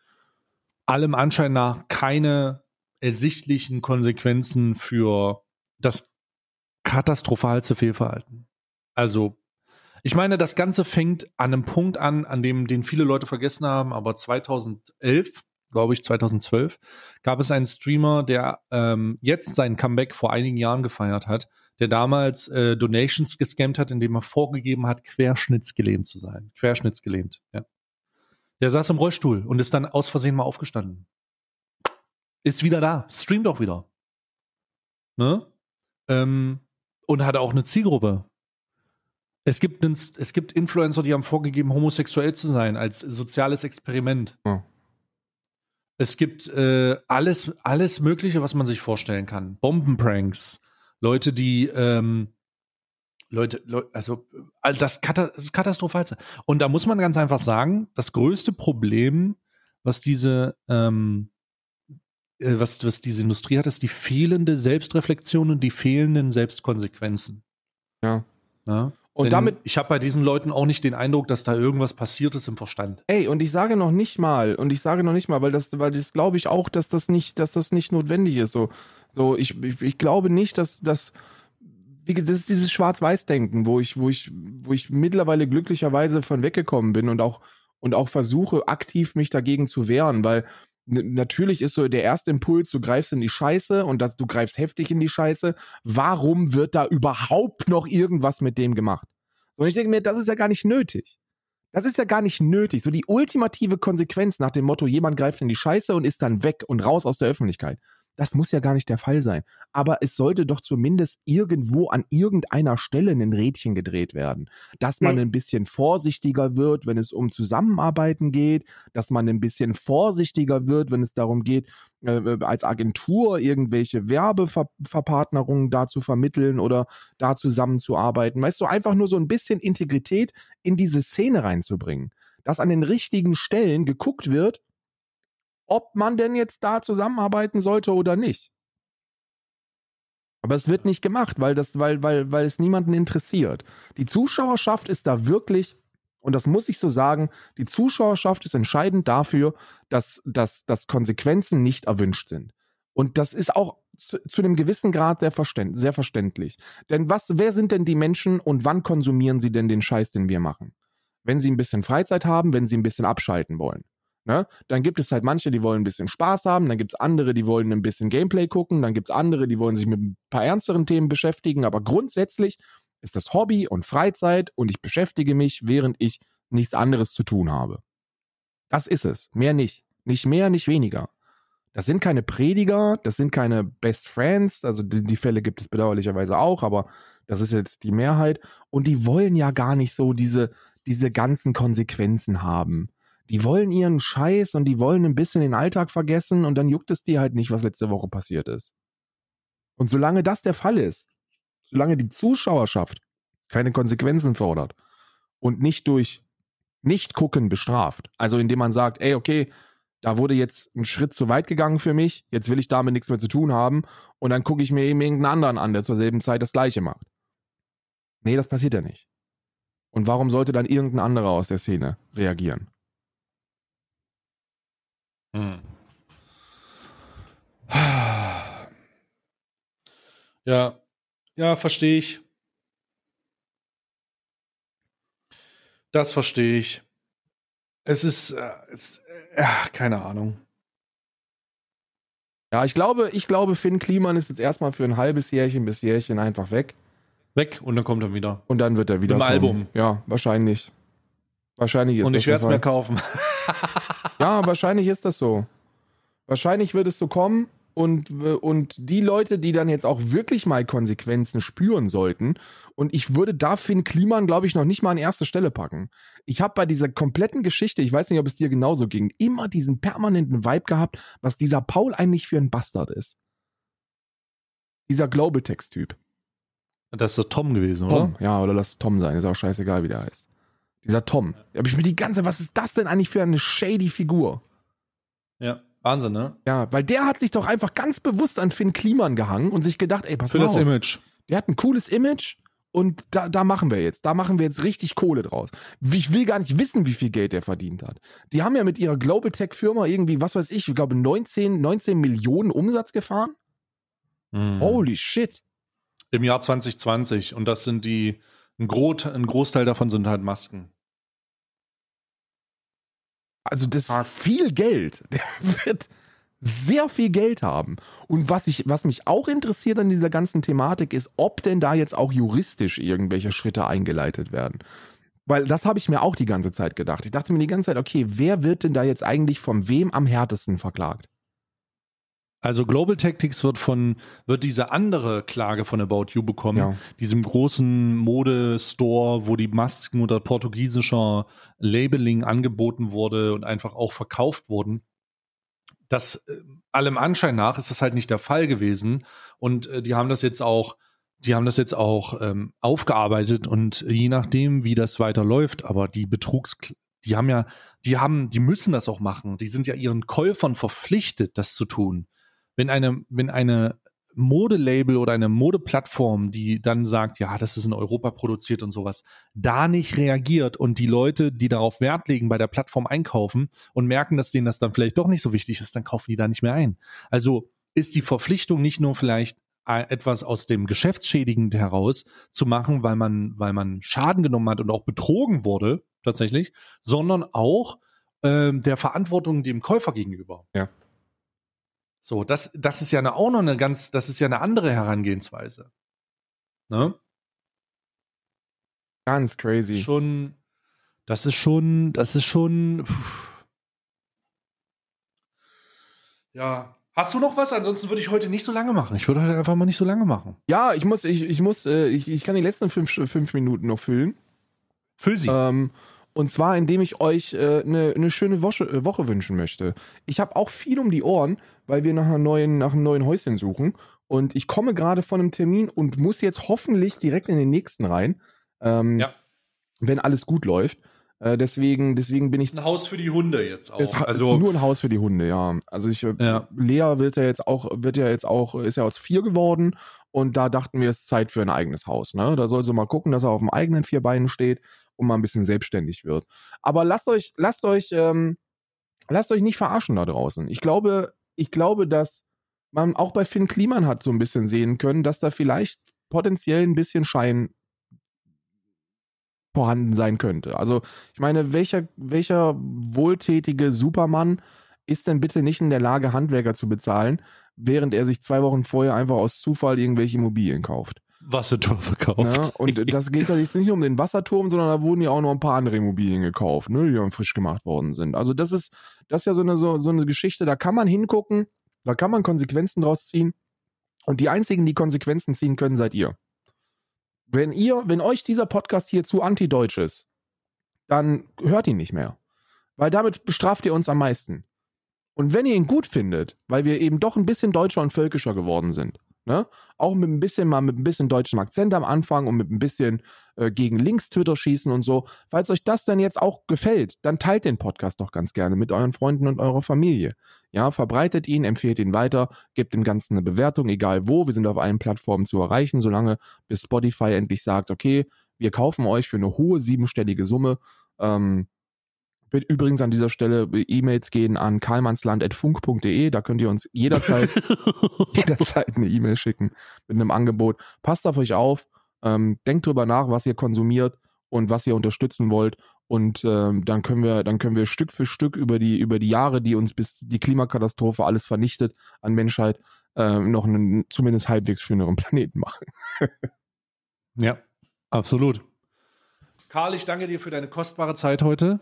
allem Anschein nach keine ersichtlichen Konsequenzen für das katastrophalste Fehlverhalten. Also, ich meine, das Ganze fängt an einem Punkt an, an dem den viele Leute vergessen haben, aber 2011, glaube ich, 2012, gab es einen Streamer, der ähm, jetzt sein Comeback vor einigen Jahren gefeiert hat, der damals äh, Donations gescammt hat, indem er vorgegeben hat, querschnittsgelähmt zu sein. Querschnittsgelähmt, ja. Der saß im Rollstuhl und ist dann aus Versehen mal aufgestanden. Ist wieder da, streamt auch wieder. Ne? Ähm, und hat auch eine Zielgruppe. Es gibt, einen, es gibt Influencer, die haben vorgegeben, homosexuell zu sein, als soziales Experiment. Ja. Es gibt äh, alles, alles Mögliche, was man sich vorstellen kann. Bombenpranks, Leute, die ähm, Leute, Leu also das, das Katastrophalste. Und da muss man ganz einfach sagen, das größte Problem, was diese, ähm, äh, was, was diese Industrie hat, ist die fehlende Selbstreflexion und die fehlenden Selbstkonsequenzen. Ja. Ja? Und Denn damit, ich habe bei diesen Leuten auch nicht den Eindruck, dass da irgendwas passiert ist im Verstand. ey, und ich sage noch nicht mal, und ich sage noch nicht mal, weil das, weil das glaube ich auch, dass das nicht, dass das nicht notwendig ist. So, so ich, ich, ich glaube nicht, dass das, das ist dieses Schwarz-Weiß-Denken, wo ich, wo ich, wo ich mittlerweile glücklicherweise von weggekommen bin und auch, und auch versuche, aktiv mich dagegen zu wehren, weil natürlich ist so der erste Impuls, du greifst in die Scheiße und das, du greifst heftig in die Scheiße. Warum wird da überhaupt noch irgendwas mit dem gemacht? So, und ich denke mir, das ist ja gar nicht nötig. Das ist ja gar nicht nötig. So die ultimative Konsequenz nach dem Motto, jemand greift in die Scheiße und ist dann weg und raus aus der Öffentlichkeit. Das muss ja gar nicht der Fall sein. Aber es sollte doch zumindest irgendwo an irgendeiner Stelle ein Rädchen gedreht werden. Dass man ein bisschen vorsichtiger wird, wenn es um Zusammenarbeiten geht, dass man ein bisschen vorsichtiger wird, wenn es darum geht, äh, äh als Agentur irgendwelche Werbeverpartnerungen da zu vermitteln oder da zusammenzuarbeiten. Weißt du, einfach nur so ein bisschen Integrität in diese Szene reinzubringen. Dass an den richtigen Stellen geguckt wird, ob man denn jetzt da zusammenarbeiten sollte oder nicht. Aber es wird nicht gemacht, weil, das, weil, weil, weil es niemanden interessiert. Die Zuschauerschaft ist da wirklich, und das muss ich so sagen, die Zuschauerschaft ist entscheidend dafür, dass, dass, dass Konsequenzen nicht erwünscht sind. Und das ist auch zu, zu einem gewissen Grad sehr, verständ, sehr verständlich. Denn was, wer sind denn die Menschen und wann konsumieren sie denn den Scheiß, den wir machen? Wenn sie ein bisschen Freizeit haben, wenn sie ein bisschen abschalten wollen. Ne? Dann gibt es halt manche, die wollen ein bisschen Spaß haben, dann gibt es andere, die wollen ein bisschen Gameplay gucken, dann gibt es andere, die wollen sich mit ein paar ernsteren Themen beschäftigen, aber grundsätzlich ist das Hobby und Freizeit und ich beschäftige mich, während ich nichts anderes zu tun habe. Das ist es, mehr nicht. Nicht mehr, nicht weniger. Das sind keine Prediger, das sind keine Best Friends, also die, die Fälle gibt es bedauerlicherweise auch, aber das ist jetzt die Mehrheit. Und die wollen ja gar nicht so diese, diese ganzen Konsequenzen haben die wollen ihren Scheiß und die wollen ein bisschen den Alltag vergessen und dann juckt es dir halt nicht, was letzte Woche passiert ist. Und solange das der Fall ist, solange die Zuschauerschaft keine Konsequenzen fordert und nicht durch Nicht-Gucken bestraft, also indem man sagt, ey, okay, da wurde jetzt ein Schritt zu weit gegangen für mich, jetzt will ich damit nichts mehr zu tun haben und dann gucke ich mir eben irgendeinen anderen an, der zur selben Zeit das Gleiche macht. Nee, das passiert ja nicht. Und warum sollte dann irgendein anderer aus der Szene reagieren? Hm. [SIGHS] Ja, ja, verstehe ich. Das verstehe ich. Es ist, äh, es, äh, keine Ahnung. Ja, ich glaube, ich glaube, Finn Kliman ist jetzt erstmal für ein halbes Jährchen bis Jährchen einfach weg. Weg und dann kommt er wieder. Und dann wird er wieder. Im Album. Ja, wahrscheinlich. Wahrscheinlich ist Und ich werde es mir kaufen. [LAUGHS] ja, wahrscheinlich ist das so. Wahrscheinlich wird es so kommen. Und, und die Leute, die dann jetzt auch wirklich mal Konsequenzen spüren sollten, und ich würde da Finn Kliman, glaube ich, noch nicht mal an erste Stelle packen. Ich habe bei dieser kompletten Geschichte, ich weiß nicht, ob es dir genauso ging, immer diesen permanenten Vibe gehabt, was dieser Paul eigentlich für ein Bastard ist. Dieser Globaltext-Typ. Das ist so Tom gewesen, oder? Tom, ja, oder lass Tom sein, ist auch scheißegal, wie der heißt. Dieser Tom. Da habe ich mir die ganze, was ist das denn eigentlich für eine shady Figur? Ja. Wahnsinn, ne? Ja, weil der hat sich doch einfach ganz bewusst an Finn Kliman gehangen und sich gedacht, ey, pass Für mal das auf. Image. Der hat ein cooles Image und da, da machen wir jetzt, da machen wir jetzt richtig Kohle draus. Ich will gar nicht wissen, wie viel Geld der verdient hat. Die haben ja mit ihrer Global Tech Firma irgendwie, was weiß ich, ich glaube 19, 19 Millionen Umsatz gefahren. Mhm. Holy shit. Im Jahr 2020 und das sind die, ein, Groß, ein Großteil davon sind halt Masken. Also das ist viel Geld. [LAUGHS] Der wird sehr viel Geld haben. Und was, ich, was mich auch interessiert an dieser ganzen Thematik ist, ob denn da jetzt auch juristisch irgendwelche Schritte eingeleitet werden. Weil das habe ich mir auch die ganze Zeit gedacht. Ich dachte mir die ganze Zeit, okay, wer wird denn da jetzt eigentlich von wem am härtesten verklagt? Also Global Tactics wird von, wird diese andere Klage von About You bekommen, ja. diesem großen Modestore, wo die Masken unter portugiesischer Labeling angeboten wurde und einfach auch verkauft wurden. Das äh, allem Anschein nach ist das halt nicht der Fall gewesen. Und äh, die haben das jetzt auch, die haben das jetzt auch ähm, aufgearbeitet und je nachdem, wie das weiterläuft, aber die Betrugs, die haben ja, die haben, die müssen das auch machen. Die sind ja ihren Käufern verpflichtet, das zu tun wenn eine, wenn eine Modelabel oder eine Modeplattform, die dann sagt, ja, das ist in Europa produziert und sowas, da nicht reagiert und die Leute, die darauf Wert legen, bei der Plattform einkaufen und merken, dass denen das dann vielleicht doch nicht so wichtig ist, dann kaufen die da nicht mehr ein. Also ist die Verpflichtung nicht nur vielleicht etwas aus dem Geschäftsschädigend heraus zu machen, weil man, weil man Schaden genommen hat und auch betrogen wurde, tatsächlich, sondern auch, ähm, der Verantwortung dem Käufer gegenüber. Ja. So, das, das ist ja eine, auch noch eine ganz, das ist ja eine andere Herangehensweise. Ne? Ganz crazy. Schon, das ist schon, das ist schon. Pff. Ja. Hast du noch was? Ansonsten würde ich heute nicht so lange machen. Ich würde heute einfach mal nicht so lange machen. Ja, ich muss, ich, ich muss, äh, ich, ich kann die letzten fünf, fünf Minuten noch füllen. Füll sie. Ähm, und zwar, indem ich euch äh, eine, eine schöne Woche, äh, Woche wünschen möchte. Ich habe auch viel um die Ohren, weil wir nach, einer neuen, nach einem neuen Häuschen suchen. Und ich komme gerade von einem Termin und muss jetzt hoffentlich direkt in den nächsten rein. Ähm, Ja. Wenn alles gut läuft. Äh, deswegen, deswegen bin ich. ist ein Haus für die Hunde jetzt auch. Es also, ist nur ein Haus für die Hunde, ja. Also ich, äh, Ja. Lea wird ja jetzt auch, wird ja jetzt auch, ist ja aus vier geworden und da dachten wir, es ist Zeit für ein eigenes Haus. Ne? Da soll sie mal gucken, dass er auf dem eigenen vier Beinen steht und mal ein bisschen selbstständig wird. Aber lasst euch, lasst euch, ähm, lasst euch nicht verarschen da draußen. Ich glaube, ich glaube, dass man auch bei Finn Kliman hat so ein bisschen sehen können, dass da vielleicht potenziell ein bisschen Schein vorhanden sein könnte. Also ich meine, welcher, welcher wohltätige Supermann ist denn bitte nicht in der Lage, Handwerker zu bezahlen, während er sich zwei Wochen vorher einfach aus Zufall irgendwelche Immobilien kauft? Wasserturm verkauft. Ja, und [LAUGHS] das geht ja jetzt nicht nur um den Wasserturm, sondern da wurden ja auch noch ein paar andere Immobilien gekauft, ne, die dann frisch gemacht worden sind. Also das ist, das ist ja so eine, so, so eine Geschichte, da kann man hingucken, da kann man Konsequenzen draus ziehen. Und die einzigen, die Konsequenzen ziehen können, seid ihr. Wenn ihr, wenn euch dieser Podcast hier zu anti-deutsch ist, dann hört ihn nicht mehr. Weil damit bestraft ihr uns am meisten. Und wenn ihr ihn gut findet, weil wir eben doch ein bisschen deutscher und völkischer geworden sind, ne? Auch mit ein bisschen mal mit ein bisschen deutschem Akzent am Anfang und mit ein bisschen äh, gegen links Twitter schießen und so. Falls euch das dann jetzt auch gefällt, dann teilt den Podcast doch ganz gerne mit euren Freunden und eurer Familie. Ja, verbreitet ihn, empfehlt ihn weiter, gebt dem Ganzen eine Bewertung, egal wo. Wir sind auf allen Plattformen zu erreichen, solange bis Spotify endlich sagt, okay, wir kaufen euch für eine hohe siebenstellige Summe. Ähm, übrigens an dieser Stelle E-Mails gehen an karlmannsland.funk.de. Da könnt ihr uns jederzeit, [LAUGHS] jederzeit eine E-Mail schicken mit einem Angebot. Passt auf euch auf, ähm, denkt drüber nach, was ihr konsumiert und was ihr unterstützen wollt. Und ähm, dann können wir, dann können wir Stück für Stück über die, über die Jahre, die uns bis die Klimakatastrophe alles vernichtet an Menschheit, ähm, noch einen zumindest halbwegs schöneren [LAUGHS] Planeten machen. Ja, absolut. Karl, ich danke dir für deine kostbare Zeit heute.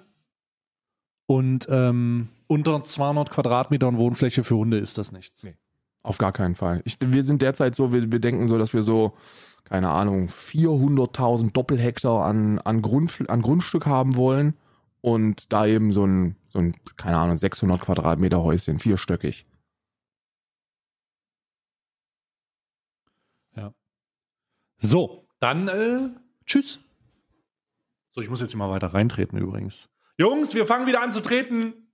Und ähm, unter 200 Quadratmetern Wohnfläche für Hunde ist das nichts. Nee. Auf gar keinen Fall. Ich, wir sind derzeit so, wir, wir denken so, dass wir so, keine Ahnung, 400.000 Doppelhektar an, an, Grund, an Grundstück haben wollen und da eben so ein, so ein, keine Ahnung, 600 Quadratmeter Häuschen, vierstöckig. Ja. So, dann äh, tschüss. So, ich muss jetzt hier mal weiter reintreten übrigens. Jungs, wir fangen wieder an zu treten.